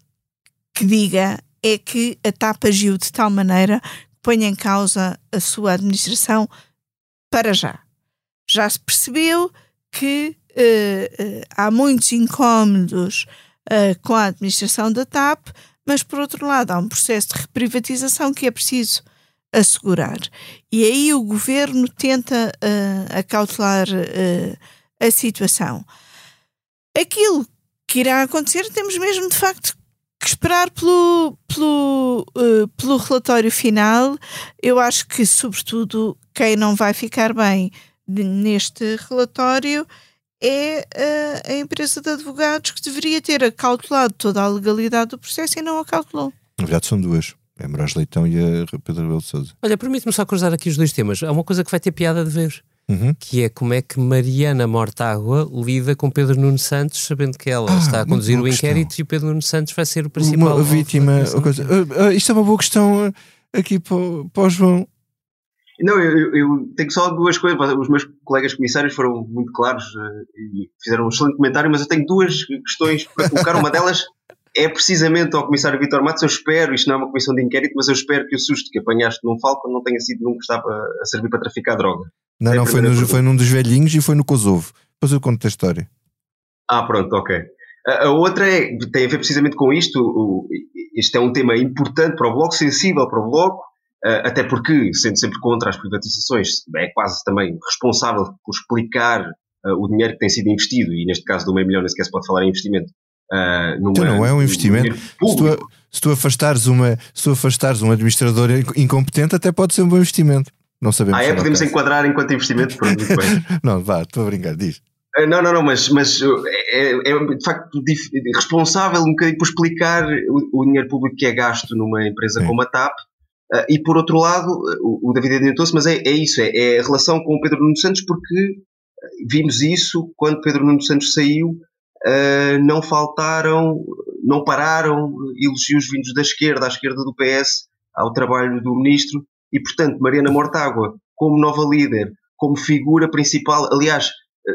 que diga é que a TAP agiu de tal maneira que ponha em causa a sua administração para já. Já se percebeu que uh, uh, há muitos incómodos com a administração da TAP, mas por outro lado há um processo de reprivatização que é preciso assegurar. E aí o governo tenta uh, acautelar uh, a situação. Aquilo que irá acontecer, temos mesmo de facto que esperar pelo, pelo, uh, pelo relatório final. Eu acho que, sobretudo, quem não vai ficar bem neste relatório é a empresa de advogados que deveria ter acautelado toda a legalidade do processo e não acautelou. Na verdade, são duas. É Moraes Leitão e a Pedro Rebelo de Sousa. Olha, permite-me só cruzar aqui os dois temas. Há uma coisa que vai ter piada de ver. Uhum. Que é como é que Mariana Mortágua lida com Pedro Nuno Santos, sabendo que ela ah, está a conduzir o inquérito questão. e o Pedro Nuno Santos vai ser o principal. Uma vítima. Coisa. Uh, uh, isto é uma boa questão uh, aqui para, para o João. Não, eu, eu, tenho só duas coisas. Os meus colegas comissários foram muito claros e fizeram um excelente comentário, mas eu tenho duas questões para colocar. Uma delas é precisamente ao comissário Vitor Matos, eu espero, isto não é uma comissão de inquérito, mas eu espero que o susto que apanhaste num Falcon não tenha sido num que estava a servir para traficar droga. Não, é não, foi, no, foi num dos velhinhos e foi no Kosovo. Depois eu conto a história. Ah, pronto, ok. A, a outra é, tem a ver precisamente com isto. O, este é um tema importante para o Bloco, sensível para o Bloco, uh, até porque, sendo sempre contra as privatizações, é quase também responsável por explicar uh, o dinheiro que tem sido investido, e neste caso do meio milhão nem sequer se pode falar em investimento, Uh, então não é um investimento. Se tu, se tu, afastares uma, se tu afastares um administrador incompetente, até pode ser um bom investimento. Não sabemos. Ah, é? Podemos enquadrar enquanto investimento? não, vá, estou a brincar, diz. Uh, não, não, não, mas, mas é, é, de facto responsável um bocadinho por explicar o, o dinheiro público que é gasto numa empresa Sim. como a TAP. Uh, e por outro lado, o, o David adiantou-se, mas é, é isso, é, é, a relação com o Pedro Nuno Santos, porque vimos isso quando Pedro Nuno Santos saiu uh, não faltaram, não pararam elogios vindos da esquerda, à esquerda do PS, ao trabalho do ministro, e portanto Mariana Mortágua, como nova líder, como figura principal, aliás,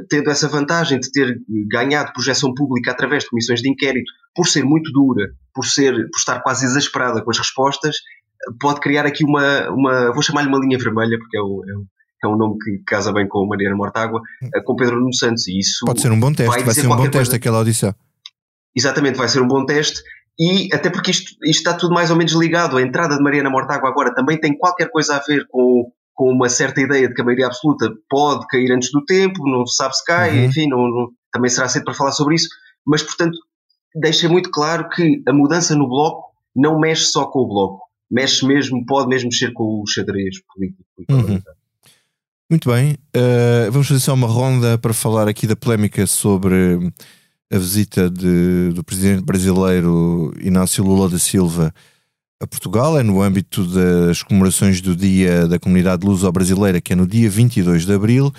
tendo essa vantagem de ter ganhado projeção pública através de comissões de inquérito, por ser muito dura, por, ser, por estar quase exasperada com as respostas, pode criar aqui uma, uma vou chamar-lhe uma linha vermelha, porque é um, é um, é um nome que casa bem com Mariana Mortágua, hum. eh, com Pedro Nuno Santos. E isso Pode ser um bom teste, vai, vai ser um bom teste coisa. aquela audição. Exatamente, vai ser um bom teste. E até porque isto, isto está tudo mais ou menos ligado. A entrada de Mariana Mortágua agora também tem qualquer coisa a ver com, com uma certa ideia de que a maioria absoluta pode cair antes do tempo, não se sabe se cai, uhum. enfim, não, não, também será cedo para falar sobre isso. Mas, portanto, deixa muito claro que a mudança no Bloco não mexe só com o Bloco. Mexe mesmo, pode mesmo mexer com o xadrez político. Uhum. Muito bem, uh, vamos fazer só uma ronda para falar aqui da polémica sobre a visita de, do presidente brasileiro Inácio Lula da Silva a Portugal. É no âmbito das comemorações do Dia da Comunidade Luso-Brasileira, que é no dia 22 de abril,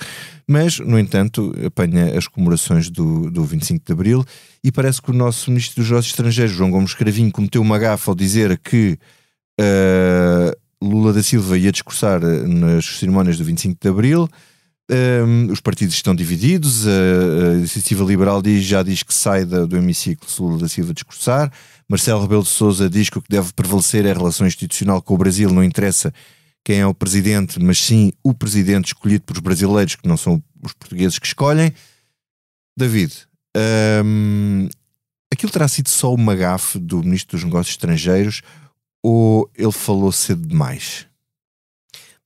mas, no entanto, apanha as comemorações do, do 25 de abril e parece que o nosso Ministro dos Negócios Estrangeiros, João Gomes Cravinho, cometeu uma gafa ao dizer que. Uh, Lula da Silva ia discursar eh, nas cerimónias do 25 de Abril. Um, os partidos estão divididos. A, a Iniciativa Liberal diz, já diz que sai da, do hemiciclo Lula da Silva discursar. Marcelo Rebelo de Souza diz que o que deve prevalecer é a relação institucional com o Brasil, não interessa quem é o presidente, mas sim o presidente escolhido pelos brasileiros, que não são os portugueses que escolhem. David, um, aquilo terá sido só uma gafe do Ministro dos Negócios Estrangeiros ou ele falou cedo demais?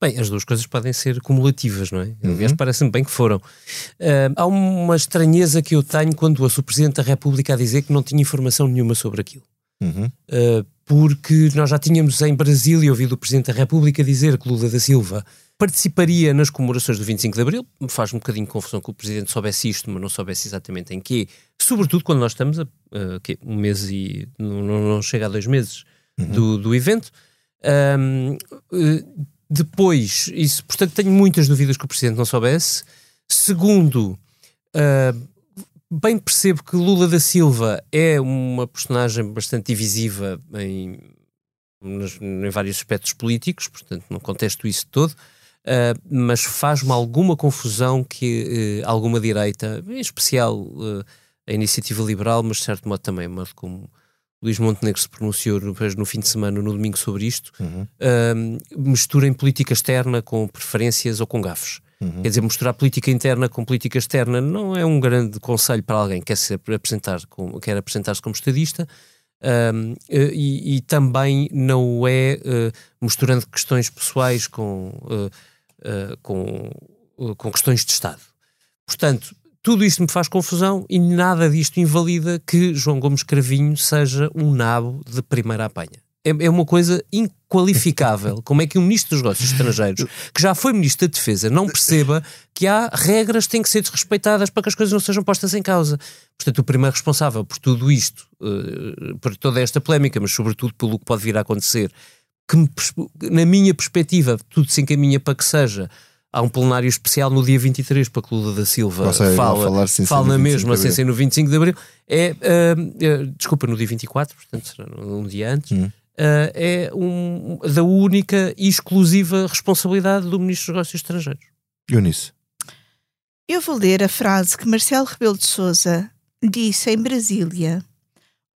Bem, as duas coisas podem ser cumulativas, não é? Uhum. Aliás, parece-me bem que foram. Uh, há uma estranheza que eu tenho quando ouço o Presidente da República a dizer que não tinha informação nenhuma sobre aquilo. Uhum. Uh, porque nós já tínhamos em Brasília ouvido o Presidente da República dizer que Lula da Silva participaria nas comemorações do 25 de Abril. Faz um bocadinho de confusão que o Presidente soubesse isto, mas não soubesse exatamente em quê. Sobretudo quando nós estamos a uh, um mês e não, não chega a dois meses uhum. do, do evento. Um, depois, isso, portanto, tenho muitas dúvidas que o Presidente não soubesse. Segundo, uh, bem percebo que Lula da Silva é uma personagem bastante divisiva em, em vários aspectos políticos, portanto não contesto isso todo, uh, mas faz-me alguma confusão que uh, alguma direita, em especial a iniciativa liberal, mas de certo modo também, modo como Luís Montenegro se pronunciou no, no fim de semana, no domingo, sobre isto, uhum. misturem política externa com preferências ou com gafos. Uhum. Quer dizer, misturar política interna com política externa não é um grande conselho para alguém que quer, se apresentar como, quer apresentar-se como estadista. Um, e, e, também não é uh, misturando questões pessoais com, uh, uh, com, com questões de Estado. Portanto, tudo isto me faz confusão e nada disto invalida que João Gomes Cravinho seja um nabo de primeira apanha é, é uma coisa inqualificável. Como é que um ministro dos negócios estrangeiros, que já foi ministro da Defesa, não perceba que há regras que têm que ser desrespeitadas para que as coisas não sejam postas em causa? Portanto, o primeiro responsável por tudo isto, uh, por toda esta polémica, mas sobretudo pelo que pode vir a acontecer, que na minha perspectiva, tudo se encaminha para que seja há um plenário especial no dia 23 para que Lula da Silva seja, fala, fala na mesma, sem ser no 25 de Abril. É, uh, uh, desculpa, no dia 24, portanto será um dia antes. Hum uh, é um, da única e exclusiva responsabilidade do Ministro dos Negócios Estrangeiros. Eunice. Eu vou ler a frase que Marcelo Rebelo de Sousa disse em Brasília,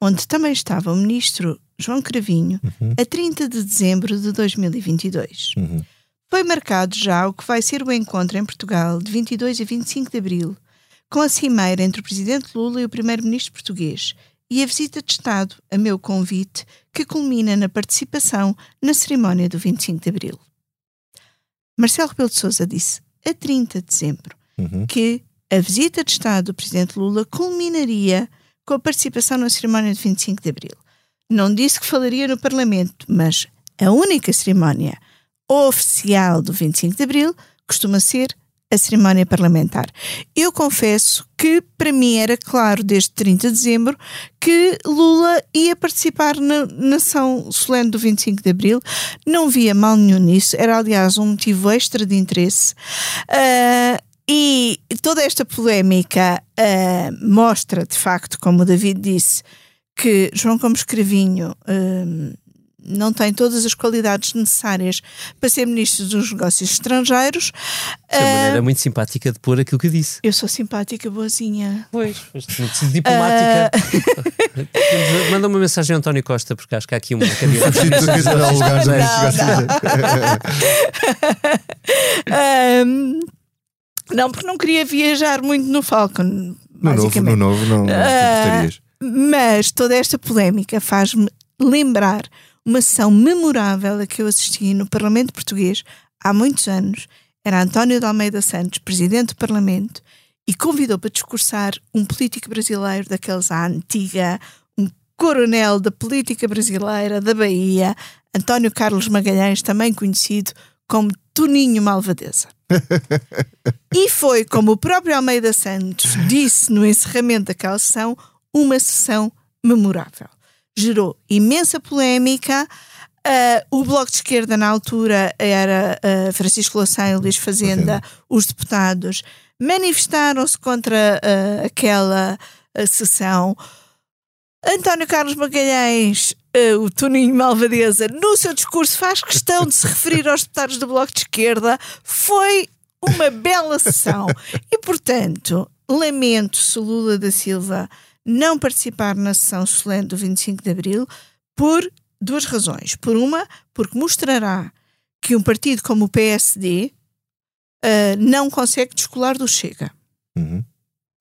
onde também estava o Ministro João Cravinho, uhum. a 30 de dezembro de 2022. Uhum. Foi marcado já o que vai ser o encontro em Portugal de 22 a 25 de abril, com a cimeira entre o Presidente Lula e o Primeiro-Ministro português, e a visita de Estado a meu convite, que culmina na participação na cerimónia do 25 de Abril. Marcelo Rebelo de Sousa disse, a 30 de dezembro, uhum. que a visita de Estado do Presidente Lula culminaria com a participação na cerimónia do 25 de Abril. Não disse que falaria no Parlamento, mas a única cerimónia oficial do 25 de Abril costuma ser a cerimónia parlamentar. Eu confesso que para mim era claro desde 30 de dezembro que Lula ia participar na, nação solene do 25 de abril. Não via mal nenhum nisso, era aliás um motivo extra de interesse. Uh, e toda esta polémica uh, mostra, de facto, como o David disse, que João Gomes Cravinho uh, não tem todas as qualidades necessárias para ser ministro dos negócios estrangeiros. É uma maneira uh, muito simpática de pôr aquilo que disse. Eu sou simpática, boazinha. Pois, diplomática. Uh... Manda uma mensagem ao António Costa, porque acho que há aqui uma candidata. um, não, porque não queria viajar muito no Falcon. No novo, no novo não, não uh, Mas toda esta polémica faz-me lembrar uma sessão memorável a que eu assisti no Parlamento Português há muitos anos. Era António de Almeida Santos, presidente do Parlamento, e convidou para discursar um político brasileiro daqueles à antiga, um coronel da política brasileira da Bahia, António Carlos Magalhães, também conhecido como Toninho Malvadeza. e foi, como o próprio Almeida Santos disse no encerramento daquela sessão, uma sessão memorável gerou imensa polémica. Uh, o Bloco de Esquerda, na altura, era uh, Francisco Louçã e Luís Fazenda, os deputados, manifestaram-se contra uh, aquela sessão. António Carlos Magalhães, o Toninho Malvadeza, no seu discurso faz questão de se referir aos deputados do Bloco de Esquerda. Foi uma bela sessão. E, portanto, lamento se Lula da Silva não participar na sessão solene do 25 de Abril por duas razões. Por uma, porque mostrará que um partido como o PSD uh, não consegue descolar do Chega. Uhum.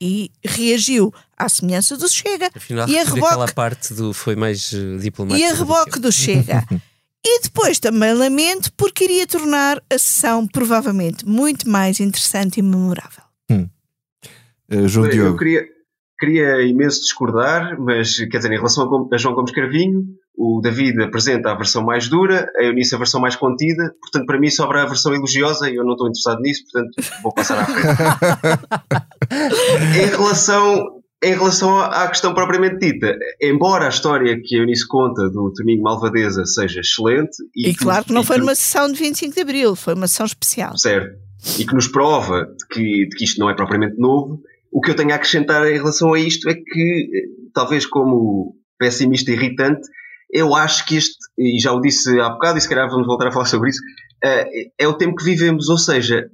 E reagiu à semelhança do Chega. Afinal, e a reboque, aquela parte do foi mais uh, diplomática. E a reboque do Chega. e depois também lamento porque iria tornar a sessão provavelmente muito mais interessante e memorável. Hum. Uh, João Diogo. Eu queria, Queria imenso discordar, mas quer dizer, em relação a João Gomes Carvinho, o David apresenta a versão mais dura, a Eunice a versão mais contida, portanto, para mim sobra a versão elogiosa e eu não estou interessado nisso, portanto, vou passar à frente. em relação, em relação à questão propriamente dita, embora a história que a Eunice conta do Toninho Malvadeza seja excelente. E, e claro que não foi numa sessão de 25 de Abril, foi uma sessão especial. Certo. E que nos prova de que, de que isto não é propriamente novo, o que eu tenho a acrescentar em relação a isto é que, talvez como pessimista irritante, eu acho que este, e já o disse há bocado, e se calhar vamos voltar a falar sobre isso, é o tempo que vivemos, ou seja,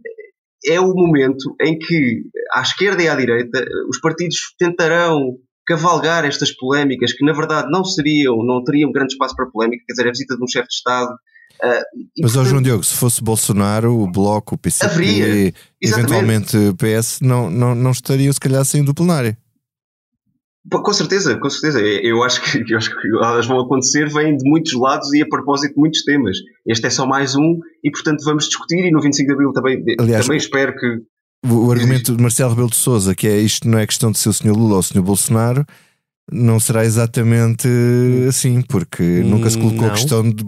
é o momento em que, à esquerda e à direita, os partidos tentarão cavalgar estas polémicas que, na verdade, não seriam, não teriam grande espaço para polémica, quer dizer, a visita de um chefe de Estado. Uh, Mas, portanto, João Diogo, se fosse Bolsonaro, o Bloco, o PCP, haveria, eventualmente o PS, não, não, não estariam, se calhar, saindo do plenário. Com certeza, com certeza. Eu acho que, eu acho que elas vão acontecer, vêm de muitos lados e a propósito de muitos temas. Este é só mais um e, portanto, vamos discutir. E no 25 de Abril também, Aliás, também espero que. O, o argumento de Marcelo Rebelo de Souza, que é isto não é questão de ser o Sr. Lula ou o Sr. Bolsonaro, não será exatamente assim, porque nunca se colocou não. a questão de.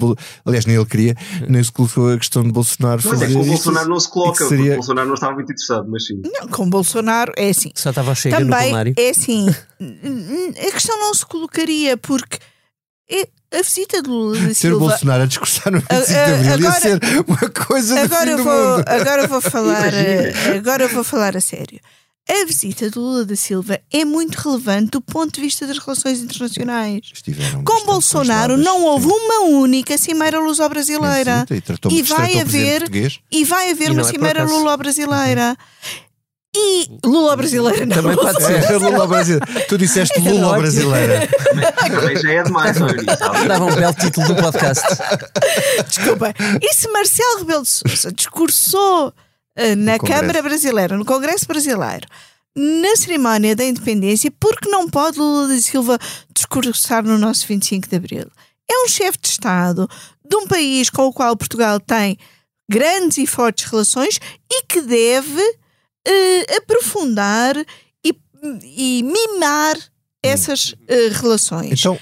Aliás, nem ele queria, nem se colocou a questão de Bolsonaro mas fazer. É, com o Bolsonaro não se coloca, seria... porque o Bolsonaro não estava muito interessado, mas sim. Não, com o Bolsonaro é assim. Só estava a chegar Também no plenário. É assim. a questão não se colocaria, porque. É, a visita de Lula da Silva. Ser o Bolsonaro a discursar no 25 de Abril agora, ia ser uma coisa agora do vou, mundo. Agora vou falar, agora vou falar a sério. A visita de Lula da Silva é muito relevante do ponto de vista das relações internacionais. Estiveram Com Bolsonaro não houve uma única cimeira luso-brasileira. E, e vai haver e vai haver e uma é cimeira lulo-brasileira. E Lula brasileira não. Também pode ser Lula brasileira. Tu disseste Lula brasileira. Também já é demais, Dava um belo título do podcast. Desculpa. E se Marcelo Rebelo de Sousa discursou eh, na Câmara Brasileira, no Congresso Brasileiro, na cerimónia da independência, porque não pode Lula da Silva discursar no nosso 25 de Abril? É um chefe de Estado de um país com o qual Portugal tem grandes e fortes relações e que deve uh, aprofundar e, e mimar essas uh, relações. Então...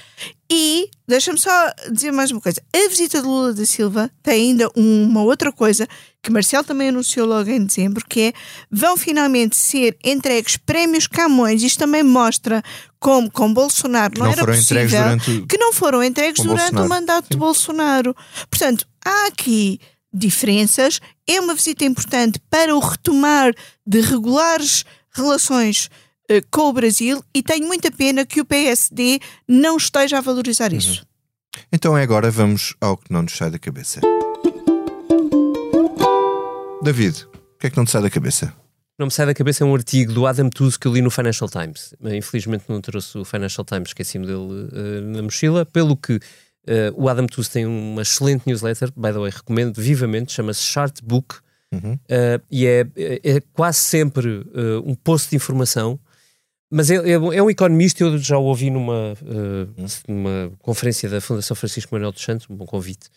E deixa-me só dizer mais uma coisa: a visita de Lula da Silva tem ainda uma outra coisa que Marcelo também anunciou logo em dezembro, que é vão finalmente ser entregues prémios Camões. Isto também mostra como com Bolsonaro não, não era possível durante... que não foram entregues durante Bolsonaro. o mandato Sim. de Bolsonaro. Portanto, há aqui diferenças. É uma visita importante para o retomar de regulares relações com o Brasil e tenho muita pena que o PSD não esteja a valorizar uhum. isso. Então é agora vamos ao que não nos sai da cabeça. David, o que é que não te sai da cabeça? Não me sai da cabeça um artigo do Adam Tooze que eu li no Financial Times. Infelizmente não trouxe o Financial Times, esqueci-me dele uh, na mochila. Pelo que uh, o Adam Tooze tem uma excelente newsletter, by the way, recomendo vivamente, chama-se Chart Book. Uhum. Uh, e é, é, é, quase sempre um post de informação mas é, é, é, um economista, eu já o ouvi numa, uh, numa conferência da Fundação Francisco Manuel dos Santos, um bom convite.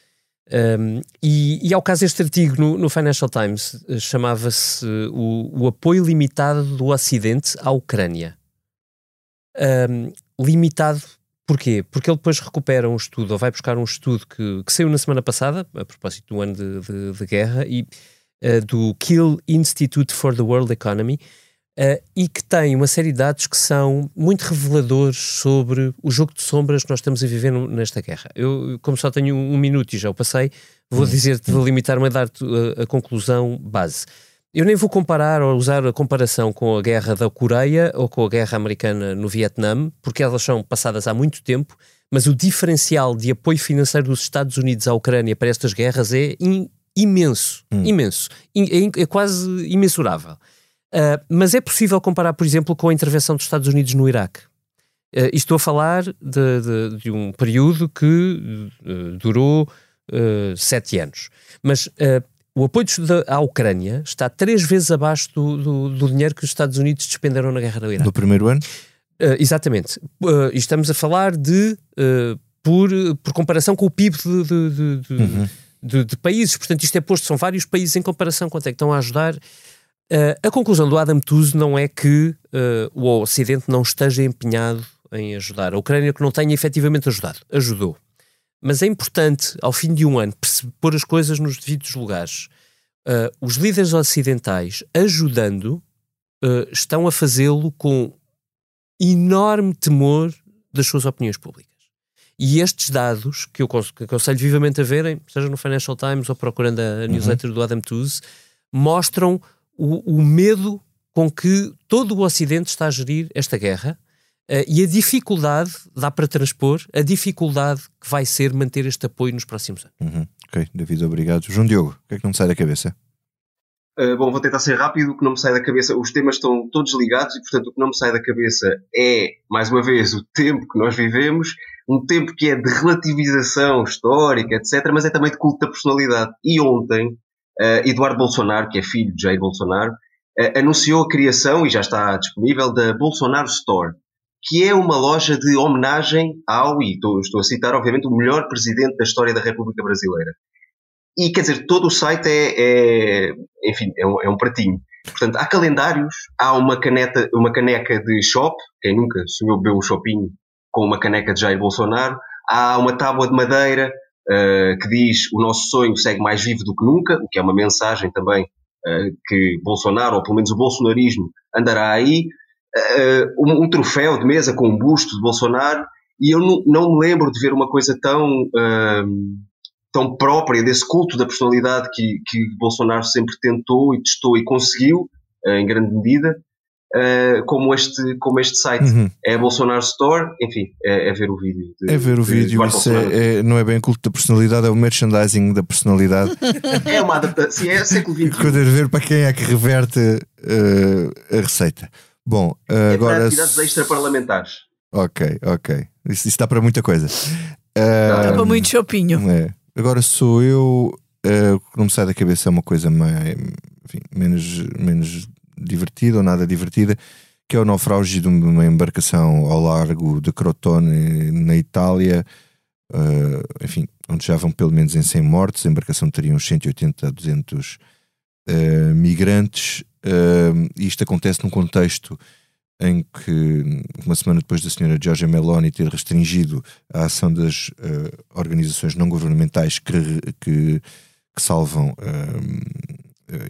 Um, e, e ao caso este artigo no, no Financial Times uh, chamava-se o, o, apoio limitado do Ocidente à Ucrânia. Um, limitado porquê? Porque ele depois recupera um estudo, ou vai buscar um estudo que, que saiu na semana passada, a propósito do ano de, de, de guerra, e uh, do Kiel Institute for the World Economy, Uh, e que tem uma série de dados que são muito reveladores sobre o jogo de sombras que nós estamos a viver nesta guerra. Eu, como só tenho um, minuto e já o passei, vou hum. dizer-te, vou limitar-me a dar-te a, a, conclusão base. Eu nem vou comparar ou usar a comparação com a guerra da Coreia ou com a guerra americana no Vietnã, porque elas são passadas há muito tempo, mas o diferencial de apoio financeiro dos Estados Unidos à Ucrânia para estas guerras é in, imenso, hum. imenso, é, é quase imensurável. Uh, mas é possível comparar, por exemplo, com a intervenção dos Estados Unidos no Iraque. Uh, estou a falar de, de, de um período que uh, durou sete anos. Mas o apoio à Ucrânia está três vezes abaixo do, do, do, dinheiro que os Estados Unidos despenderam na guerra do Iraque. No primeiro ano? exatamente. estamos a falar de, por, por comparação com o PIB de, de, uhum. de, países. Portanto, isto é posto, são vários países em comparação, quanto é que estão a ajudar. Uh, a conclusão do Adam Tooze não é que uh, o Ocidente não esteja empenhado em ajudar. A Ucrânia que não tenha efetivamente ajudado. Ajudou. Mas é importante, ao fim de um ano, pôr as coisas nos devidos lugares. Uh, os líderes ocidentais, ajudando, estão a fazê-lo com enorme temor das suas opiniões públicas. E estes dados, que eu aconselho vivamente a verem, seja no Financial Times ou procurando a newsletter uhum. do Adam Tooze, mostram o, o medo com que todo o Ocidente está a gerir esta guerra uh, e a dificuldade, dá para transpor, a dificuldade que vai ser manter este apoio nos próximos anos. Uhum. Ok, David, obrigado. João Diogo, o que é que não me sai da cabeça? Uh, bom, vou tentar ser rápido. O que não me sai da cabeça, os temas estão todos ligados e, portanto, o que não me sai da cabeça é, mais uma vez, o tempo que nós vivemos, um tempo que é de relativização histórica, etc., mas é também de culto da personalidade. E ontem, Eduardo Bolsonaro, que é filho de Jair Bolsonaro, uh, anunciou a criação, e já está disponível, da Bolsonaro Store, que é uma loja de homenagem ao, e estou, estou a citar, obviamente, o melhor presidente da história da República Brasileira. E quer dizer, todo o site é, é enfim, é um, é um, pratinho. Portanto, há calendários, há uma, caneta, uma caneca de shop, quem nunca sonhou beber um shopping com uma caneca de Jair Bolsonaro, há uma tábua de madeira uh, que diz o nosso sonho segue mais vivo do que nunca, o que é uma mensagem também uh, que Bolsonaro, ou pelo menos o bolsonarismo, andará aí. Uh, um, um, troféu de mesa com um busto de Bolsonaro, e eu não, me lembro de ver uma coisa tão tão própria desse culto da personalidade que, que Bolsonaro sempre tentou e testou e conseguiu, em grande medida, uh, como, este, como este site. Uhum. É a Bolsonaro Store, enfim, é, é ver o vídeo. De, é ver o vídeo, isso é, é, não é bem culto da personalidade, é o merchandising da personalidade. é uma adaptação, é século XXI. Poder ver para quem é que reverte uh, a receita. Bom, é agora. Para atividades extra-parlamentares. Ok, ok. Isso, isso dá para muita coisa. Dá para muito chopinho. É. Agora sou eu, uh, o que não me sai da cabeça é uma coisa mais, enfim, menos, menos divertida ou nada divertida, que é o naufrágio de uma embarcação ao largo de Crotone, na Itália, uh, enfim, onde já vão pelo menos em 100 mortes. A embarcação teria uns 180 a 200 uh, migrantes. Uh, e isto acontece num contexto em que, uma semana depois da senhora Giorgia Meloni ter restringido a ação das organizações não governamentais que, que, que salvam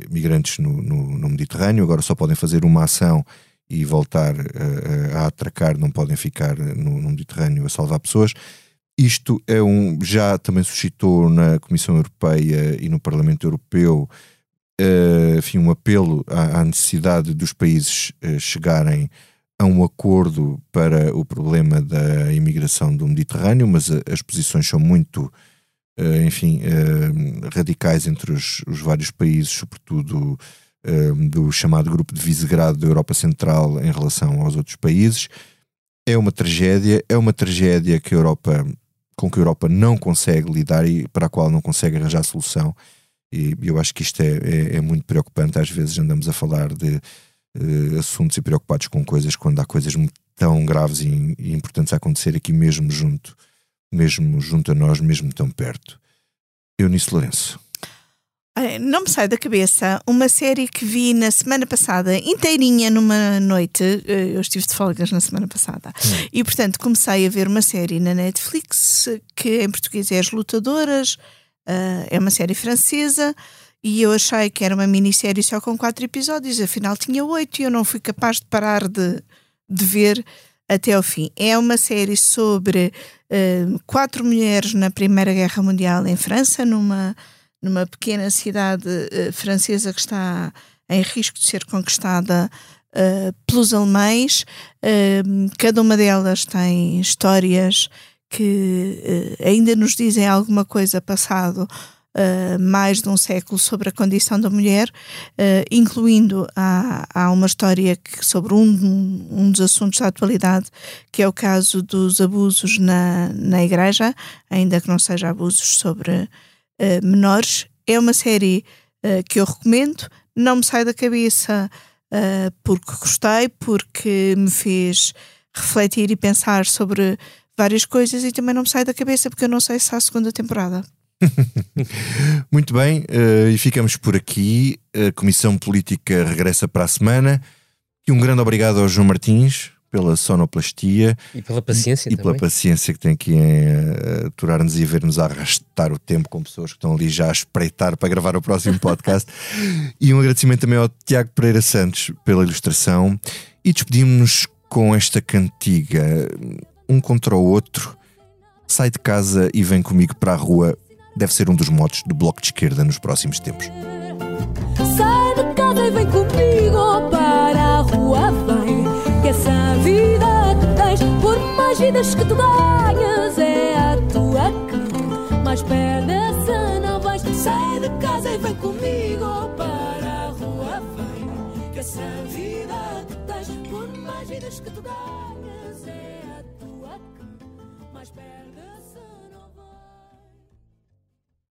migrantes no, no, no, Mediterrâneo, agora só podem fazer uma ação e voltar uh, a atracar, não podem ficar no, no, Mediterrâneo a salvar pessoas. Isto é um, já também suscitou na Comissão Europeia e no Parlamento Europeu uh, enfim, um apelo à, à, necessidade dos países uh, chegarem a um acordo para o problema da imigração do Mediterrâneo, mas as posições são muito, enfim, radicais entre os, os, vários países, sobretudo do chamado Grupo de Visegrado da Europa Central em relação aos outros países. É uma tragédia, é uma tragédia que a Europa, com que a Europa não consegue lidar e para a qual não consegue arranjar solução e eu acho que isto é, é, é muito preocupante. Às vezes andamos a falar de uh, assuntos e preocupados com coisas quando há coisas tão graves e, e, importantes a acontecer aqui mesmo junto, mesmo junto a nós, mesmo tão perto. Eunice Lourenço. Não me sai da cabeça uma série que vi na semana passada, inteirinha numa noite. Eh, eu estive de folgas na semana passada. Hum. E, portanto, comecei a ver uma série na Netflix que em português é As Lutadoras. Uh, é uma série francesa e eu achei que era uma minissérie só com quatro episódios, afinal tinha oito e eu não fui capaz de parar de, de ver até ao fim. É uma série sobre uh, quatro mulheres na Primeira Guerra Mundial em França, numa, numa pequena cidade uh, francesa que está em risco de ser conquistada uh, pelos alemães. cada uma delas tem histórias que uh, ainda nos dizem alguma coisa passado uh, mais de um século sobre a condição da mulher, uh, incluindo há, uma história que, sobre um, um dos assuntos da atualidade, que é o caso dos abusos na, na igreja, ainda que não seja abusos sobre menores. É uma série que eu recomendo, não me sai da cabeça porque gostei, porque me fez refletir e pensar sobre várias coisas e também não me sai da cabeça porque eu não sei se há segunda temporada. Muito bem, uh, e ficamos por aqui. A Comissão Política regressa para a semana. E um grande obrigado ao João Martins pela sonoplastia e pela paciência e, e pela paciência que tem aqui em uh, aturar-nos e ver-nos arrastar o tempo com pessoas que estão ali já a espreitar para gravar o próximo podcast. e um agradecimento também ao Tiago Pereira Santos pela ilustração. E despedimos-nos com esta cantiga um contra o outro, sai de casa e vem comigo para a rua, deve ser um dos motos do Bloco de Esquerda nos próximos tempos. Sai de casa e vem comigo para a rua, vem. Que essa vida que tens, por mais vidas que tu ganhas, é a tua que mais perdes se não vais. Sai de casa e vem comigo para a rua, vem. Que essa vida que tens, por mais vidas que tu ganhas, é a tua que mais perdes.